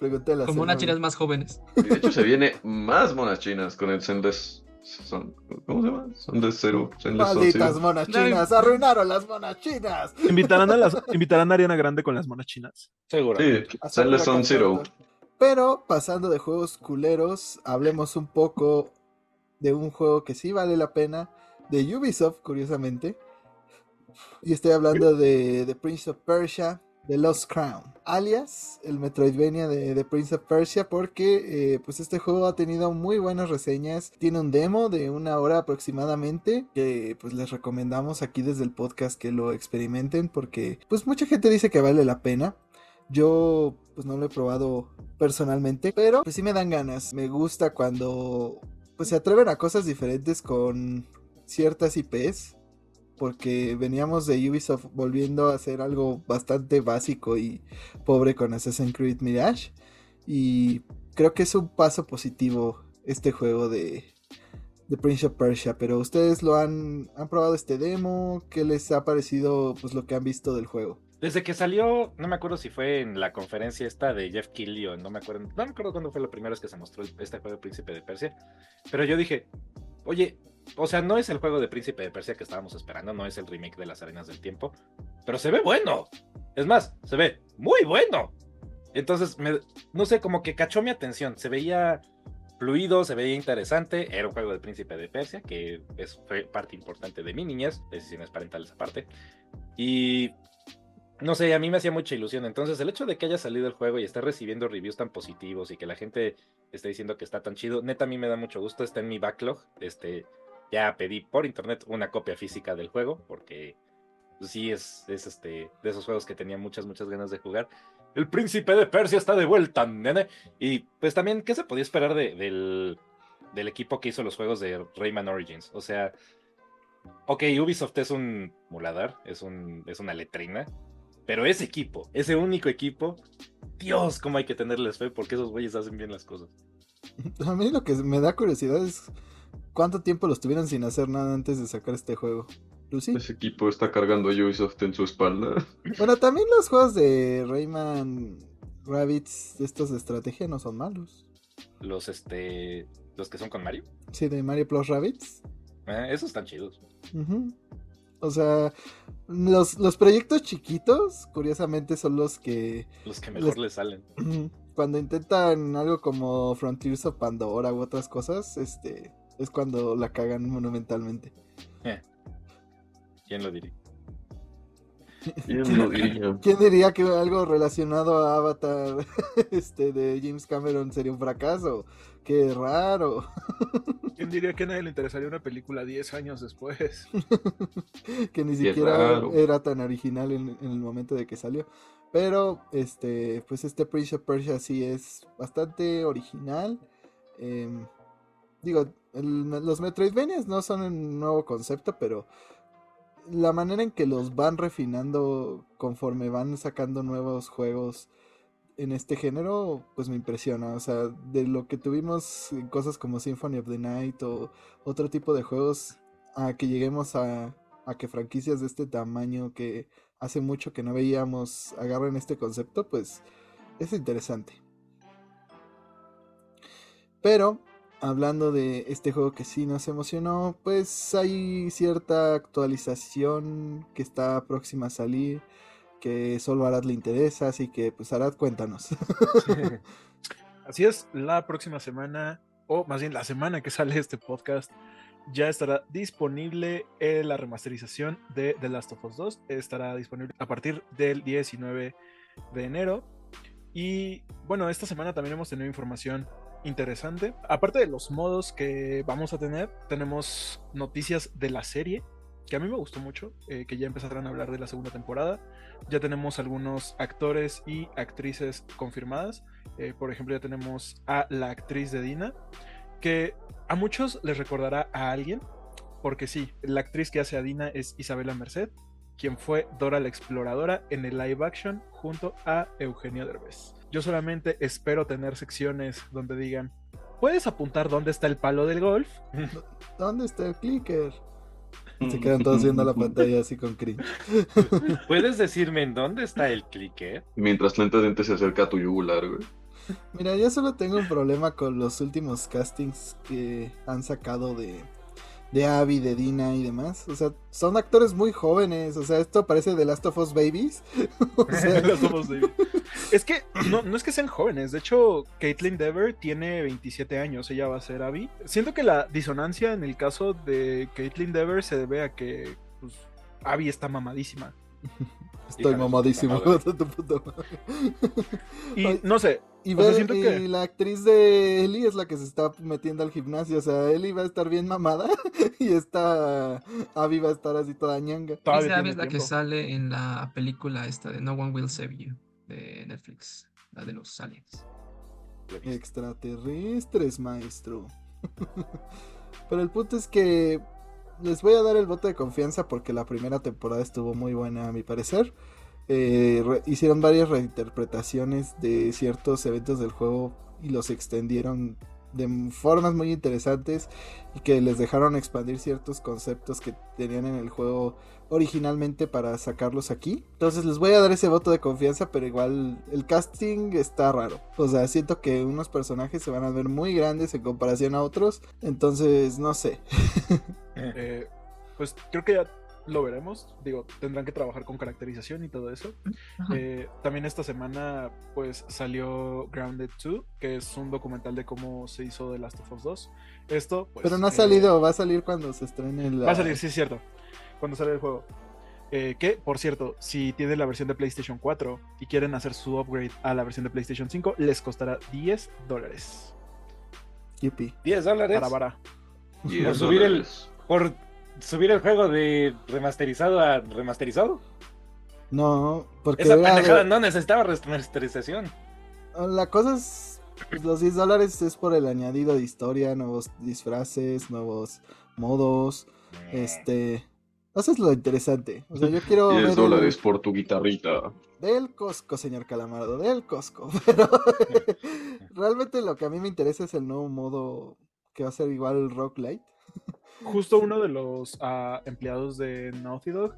S1: La
S4: Con monas chinas más jóvenes.
S5: Y de hecho, se viene más monas chinas con el Zenless. Son, ¿Cómo se llama? Zero. Zenless Zone
S1: Malditas monas
S4: No,
S1: chinas, arruinaron las monas chinas.
S3: Invitarán a, las, invitarán a Ariana Grande con las monas chinas.
S2: Seguro.
S5: Sí, Zone Zero.
S1: cantata. Pero pasando de juegos culeros, hablemos un poco de un juego que sí vale la pena, de Ubisoft, curiosamente. Y estoy hablando de The Prince of Persia, The Lost Crown, alias el Metroidvania de The Prince of Persia, porque eh, pues este juego ha tenido muy buenas reseñas. Tiene un demo de una hora aproximadamente, que pues les recomendamos aquí desde el podcast que lo experimenten, porque pues mucha gente dice que vale la pena. Yo pues no lo he probado personalmente, pero pues sí me dan ganas. Me gusta cuando pues se atreven a cosas diferentes con ciertas IPs. Porque veníamos de Ubisoft volviendo a hacer algo bastante básico y pobre con Assassin's Creed Mirage. Y creo que es un paso positivo este juego de, de Prince of Persia. Pero ustedes lo han, han probado este demo. ¿Qué les ha parecido pues lo que han visto del juego?
S2: Desde que salió, no me acuerdo si fue en la conferencia esta de Jeff Keighley o no me acuerdo, no me acuerdo cuándo fue la primera vez que se mostró este juego de Príncipe de Persia, pero yo dije, oye, o sea, no es el juego de Príncipe de Persia que estábamos esperando, no es el remake de las Arenas del Tiempo, pero se ve bueno. Es más, se ve muy bueno. Entonces, me- no sé, como que cachó mi atención, se veía fluido, se veía interesante, era un juego de Príncipe de Persia, que es, fue parte importante de mi niñez, decisiones parentales aparte, y no sé, a mí me hacía mucha ilusión. Entonces, el hecho de que haya salido el juego y esté recibiendo reviews tan positivos y que la gente esté diciendo que está tan chido, neta a mí me da mucho gusto. Está en mi backlog. Este, ya pedí por internet una copia física del juego porque pues, sí es, es este de esos juegos que tenía muchas, muchas ganas de jugar. El príncipe de Persia está de vuelta, nene. Y pues también, ¿qué se podía esperar de- del, del equipo que hizo los juegos de Rayman Origins? O sea, ok, Ubisoft es un muladar, es, un, es una letrina, pero ese equipo, ese único equipo, Dios, cómo hay que tenerles fe porque esos güeyes hacen bien las cosas.
S1: A mí lo que me da curiosidad es cuánto tiempo los tuvieron sin hacer nada antes de sacar este juego. Lucy.
S5: Ese equipo está cargando a Ubisoft en su espalda.
S1: Bueno, también los juegos de Rayman Rabbits, estos de estrategia, no son malos.
S2: Los, este, los que son con Mario,
S1: Sí, de Mario Plus Rabbits.
S2: eh, esos están chidos.
S1: Ujú. O sea, los, los proyectos chiquitos, curiosamente, son los que
S2: Los que mejor
S1: Les-
S2: les salen.
S1: cuando intentan algo como Frontiers of Pandora u otras cosas, este es cuando la cagan monumentalmente.
S2: ¿Quién lo diría?
S5: ¿Quién lo diría?
S1: ¿Quién diría que algo relacionado a Avatar este de James Cameron sería un fracaso? Qué raro.
S3: ¿Quién diría que a nadie le interesaría una película 10 años después?
S1: que ni
S5: Qué
S1: siquiera
S5: raro.
S1: era tan original en, en el momento de que salió. Pero, este, pues este Prince of Persia sí es bastante original. Em, digo, el- los Metroidvanias no son un nuevo concepto, pero la manera en que los van refinando conforme van sacando nuevos juegos en este género, pues me impresiona. O sea, de lo que tuvimos en cosas como Symphony of the Night o otro tipo de juegos, a que lleguemos a, a que franquicias de este tamaño que hace mucho que no veíamos agarren este concepto, pues es interesante. Pero, hablando de este juego que sí nos emocionó, pues hay cierta actualización que está próxima a salir, que solo a Arad le interesa, así que pues Arad, cuéntanos.
S3: Así es, la próxima semana, o más bien la semana que sale este podcast, ya estará disponible eh, la remasterización de The Last of Us 2. Estará disponible a partir del 19 de enero. Y bueno, esta semana también hemos tenido información interesante. Aparte de los modos que vamos a tener, tenemos noticias de la serie que a mí me gustó mucho, eh, que ya empezarán a hablar de la segunda temporada. Ya tenemos algunos actores y actrices confirmadas. Eh, por ejemplo, ya tenemos a la actriz de Dina, que a muchos les recordará a alguien, porque sí, la actriz que hace a Dina es Isabela Merced, quien fue Dora la Exploradora en el live action junto a Eugenio Derbez. Yo solamente espero tener secciones donde digan, ¿puedes apuntar dónde está el palo del golf?
S1: ¿Dónde está el clicker? Se quedan todos viendo la pantalla así con cringe.
S2: ¿Puedes decirme en dónde está el clicker?
S5: Mientras lenta gente se acerca a tu yugular, güey.
S1: Mira, yo solo tengo un problema con los últimos castings que han sacado de, de Abby, de Dina y demás. O sea, son actores muy jóvenes. O sea, esto parece The Last of Us Babies. sea...
S3: Last of Us Babies. Es que no, no, es que sean jóvenes. De hecho, Caitlyn Dever tiene 27 años. Ella va a ser Abby. Siento que la disonancia en el caso de Caitlyn Dever se debe a que pues, Abby está mamadísima.
S1: Estoy mamadísimo.
S3: y no sé.
S1: Y, ver, y que... la actriz de Ellie es la que se está metiendo al gimnasio. O sea, Ellie va a estar bien mamada. y esta Abby va a estar así toda ñanga.
S4: Esa Abby es la que sale en la película esta de No One Will Save You de Netflix. La de los aliens.
S1: Extraterrestres, maestro. Pero el punto es que les voy a dar el voto de confianza porque la primera temporada estuvo muy buena a mi parecer. Eh, hicieron varias reinterpretaciones de ciertos eventos del juego y los extendieron de formas muy interesantes y que les dejaron expandir ciertos conceptos que tenían en el juego originalmente para sacarlos aquí. Entonces les voy a dar ese voto de confianza, pero igual el casting está raro. O sea, siento que unos personajes se van a ver muy grandes en comparación a otros. Entonces, no sé.
S3: eh, pues creo que ya lo veremos. Digo, tendrán que trabajar con caracterización y todo eso. Eh, también esta semana, pues salió Grounded 2, que es un documental de cómo se hizo The Last of Us 2. Esto, pues,
S1: Pero no ha salido, eh, va a salir cuando se estrene la...
S3: Va a salir, sí, es cierto. Cuando sale el juego. Eh, que, por cierto, si tienen la versión de PlayStation 4 y quieren hacer su upgrade a la versión de PlayStation 5, les costará 10 dólares.
S1: Yupi.
S2: 10 dólares.
S3: Para vara.
S2: Por subir el. Por subir el juego de remasterizado a remasterizado.
S1: No, porque.
S2: Esa pendejada de... no necesitaba remasterización.
S1: La cosa es. Pues, los 10 dólares es por el añadido de historia, nuevos disfraces, nuevos modos. Este. Eso es lo interesante. O sea, yo quiero.
S5: 10 dólares el... por tu guitarrita.
S1: Del Costco, señor Calamardo, del Costco. Pero realmente lo que a mí me interesa es el nuevo modo que va a ser igual el Rock Light.
S3: Justo uno de los uh, empleados de Naughty Dog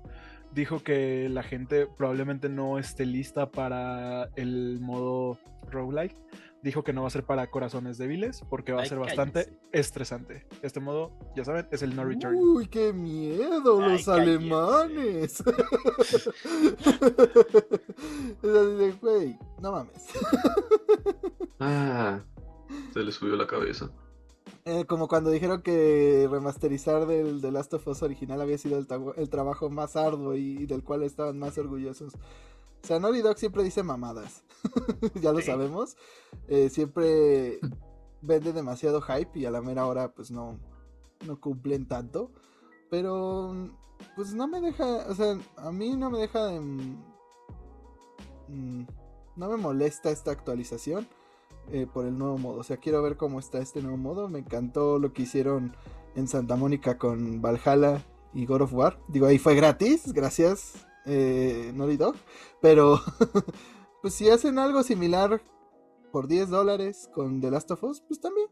S3: dijo que la gente probablemente no esté lista para el modo roguelike. Dijo que no va a ser para corazones débiles porque va a Ay, ser bastante cállese. estresante. Este modo, ya saben, es el no return.
S1: Uy, qué miedo, Ay, los cállese. alemanes. es así de, güey, no mames.
S5: ah, se le subió la cabeza.
S1: Eh, como cuando dijeron que remasterizar del The Last of Us original había sido el, el trabajo más arduo y, y, del cual estaban más orgullosos. O sea, Naughty Dog siempre dice mamadas. ya lo sí. sabemos. Eh, siempre vende demasiado hype y a la mera hora pues no, no cumplen tanto. Pero pues no me deja, o sea, a mí no me deja de... Mmm, no me molesta esta actualización eh, por el nuevo modo. O sea, quiero ver cómo está este nuevo modo. Me encantó lo que hicieron en Santa Mónica con Valhalla y God of War. Digo, ahí fue gratis, gracias eh, Naughty Dog. Pero, pues si hacen algo similar por 10 dólares con The Last of Us, pues también.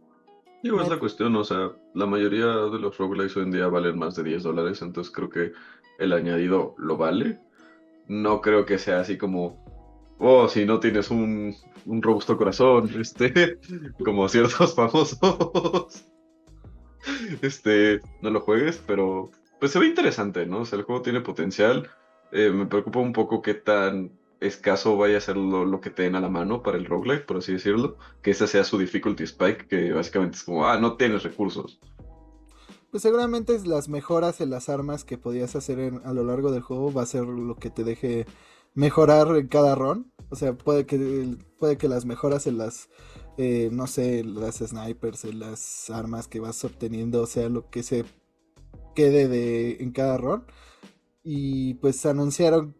S5: Digo, es la cuestión, o sea, la mayoría de los roguelikes hoy en día valen más de 10 dólares, entonces creo que el añadido lo vale. No creo que sea así como, oh, si no tienes un, un robusto corazón, este, como ciertos famosos, este, no lo juegues, pero pues se ve interesante, ¿no? O sea, el juego tiene potencial. Eh, me preocupa un poco qué tan escaso vaya a ser lo, que te den a la mano para el roguelike, por así decirlo. Que esa sea su difficulty spike, que básicamente es como, ah, no tienes recursos.
S1: Pues seguramente las mejoras en las armas que podías hacer en, a lo largo del juego va a ser lo que te deje mejorar en cada run. O sea, puede que, puede que las mejoras en las, eh, no sé, las snipers, en las armas que vas obteniendo, o sea, lo que se quede de, en cada ron. Y pues anunciaron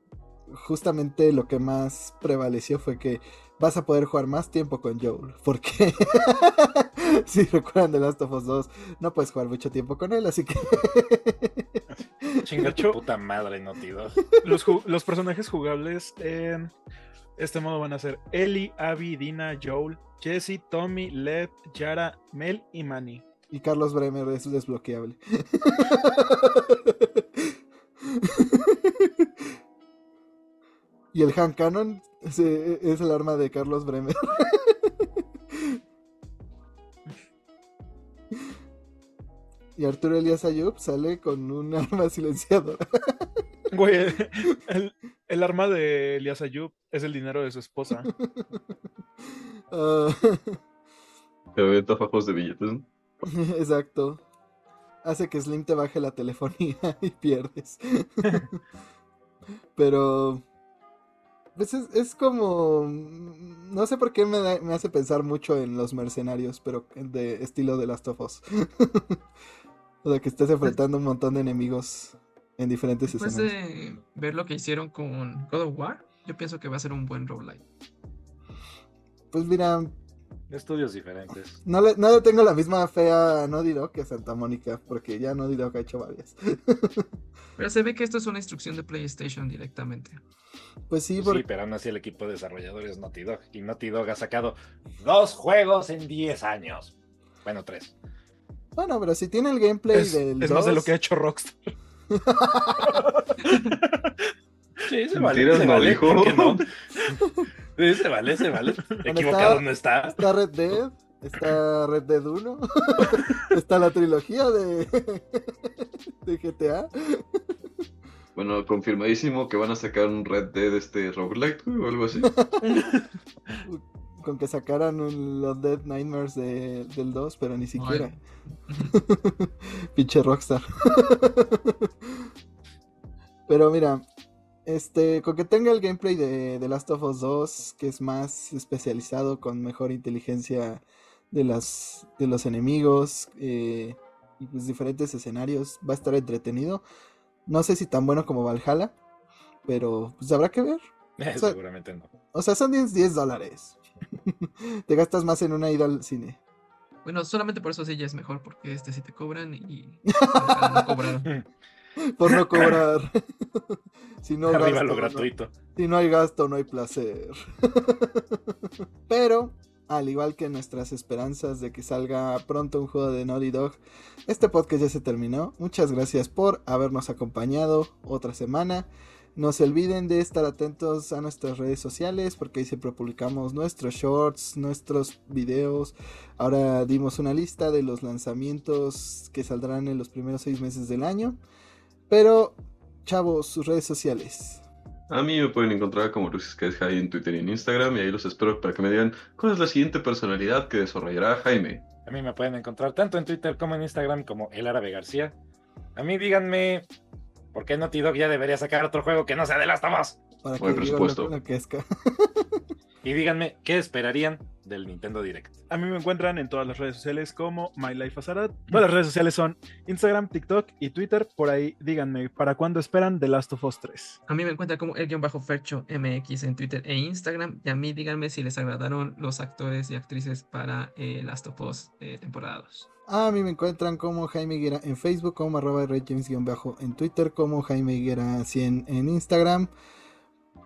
S1: justamente lo que más prevaleció fue que vas a poder jugar más tiempo con Joel. Porque si recuerdan The Last of Us 2, no puedes jugar mucho tiempo con él, así que.
S2: Chinga tu puta madre, no
S3: Los, los personajes jugables en este modo van a ser Ellie, Abby, Dina, Joel, Jesse, Tommy, Led, Yara, Mel y Manny.
S1: Y Carlos Bremer es desbloqueable. y el hand cannon es, es el arma de Carlos Bremer. Y Arturo Elias Ayub sale con un arma silenciadora.
S3: Güey, el, arma de Elias Ayub es el dinero de su esposa.
S5: Uh... Pero de billetes.
S1: Exacto. Hace que Slim te baje la telefonía y pierdes. Pero. Pues es, como. No sé por qué me, me, hace pensar mucho en los mercenarios, pero de estilo de Last of Us. O sea, que estés enfrentando un montón de enemigos en diferentes
S4: Después de ver lo que hicieron con God of War, yo pienso que va a ser un buen roguelike.
S1: Pues mira.
S2: Estudios diferentes.
S1: No le, no le tengo la misma fe a Naughty Dog que a Santa Mónica, porque ya Naughty Dog ha hecho varias.
S4: pero se ve que esto es una instrucción de PlayStation directamente.
S1: Pues sí,
S2: Sí, pero aún así el equipo de desarrolladores es Naughty Dog. Y Naughty Dog ha sacado dos juegos en 10 años. Bueno, tres.
S1: Bueno, pero si tiene el gameplay
S3: es,
S1: del.
S3: Es más de lo que ha hecho Rockstar.
S2: sí, se vale. Se vale, no? Sí, se vale, se vale. Equivocado no está.
S1: Está Red Dead, está Red Dead 1, está la trilogía de, de GTA.
S5: Bueno, confirmadísimo que van a sacar un Red Dead este roguelite o algo así.
S1: Con que sacaran un, los Dead Nightmares de, del 2, pero ni siquiera. Pinche Rockstar. pero mira, este, con que tenga el gameplay de The Last of Us 2, que es más especializado con mejor inteligencia de, las, de los enemigos eh, y pues diferentes escenarios, va a estar entretenido. No sé si tan bueno como Valhalla, pero pues habrá que ver.
S2: seguramente no.
S1: O sea, son 10, dólares. te gastas más en una ida al cine.
S4: Bueno, solamente por eso sí ya es mejor, porque este sí te cobran y no cobraron.
S1: por no cobrar.
S2: si no Arriba lo gratuito.
S1: si no hay gasto, no hay placer. Pero, al igual que nuestras esperanzas de que salga pronto un juego de Naughty Dog, este podcast ya se terminó. Muchas gracias por habernos acompañado otra semana. No se olviden de estar atentos a nuestras redes sociales porque ahí siempre publicamos nuestros shorts, nuestros videos. Ahora dimos una lista de los lanzamientos que saldrán en los primeros seis meses del año. Pero, chavos, sus redes sociales.
S5: A mí me pueden encontrar como Luis Jaime en Twitter y en Instagram y ahí los espero para que me digan cuál es la siguiente personalidad que desarrollará Jaime.
S2: A mí me pueden encontrar tanto en Twitter como en Instagram como El Árabe García. A mí díganme por qué Naughty Dog ya debería sacar otro juego que no sea de las tomas.
S1: Para que presupuesto.
S2: Y díganme, ¿qué esperarían del Nintendo Direct?
S3: A mí me encuentran en todas las redes sociales como MyLifeAzarat. Todas las redes sociales son Instagram, TikTok y Twitter. Por ahí díganme, ¿para cuándo esperan The Last of Us 3?
S4: A mí me encuentran como el guion bajo Fercho MX en Twitter e Instagram. Y a mí díganme si les agradaron los actores y actrices para eh, Last of Us eh, temporada 2.
S1: A mí me encuentran como Jaime Higuera en Facebook, como arroba bajo en Twitter, como Jaime Higuera 100 en Instagram.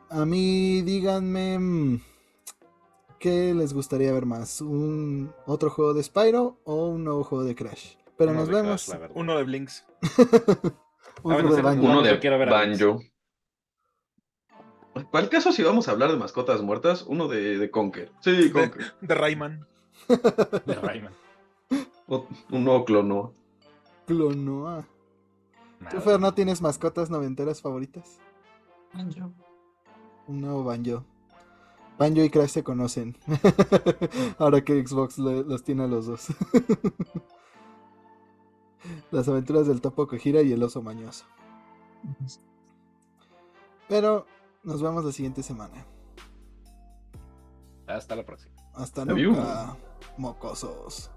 S1: A mí díganme mm, ¿Qué les gustaría ver más? ¿Un otro juego de Spyro o un nuevo juego de Crash? Pero nos vemos.
S3: Uno de Blinks.
S5: uno, de Banjo. Uno de Banjo. El caso, si vamos a hablar de mascotas muertas, uno de, de Conker. Sí, Conker.
S3: De, Rayman.
S2: de Rayman.
S5: un nuevo Clonoa.
S1: Clonoa. ¿Tú, Fer, no tienes mascotas noventeras favoritas?
S4: Banjo.
S1: Un nuevo Banjo. Banjo y Crash se conocen. Ahora que Xbox los tiene a los dos. Las aventuras del topo que gira y el oso mañoso. Pero nos vemos la siguiente semana.
S2: Hasta la próxima.
S1: Hasta nunca, mocosos.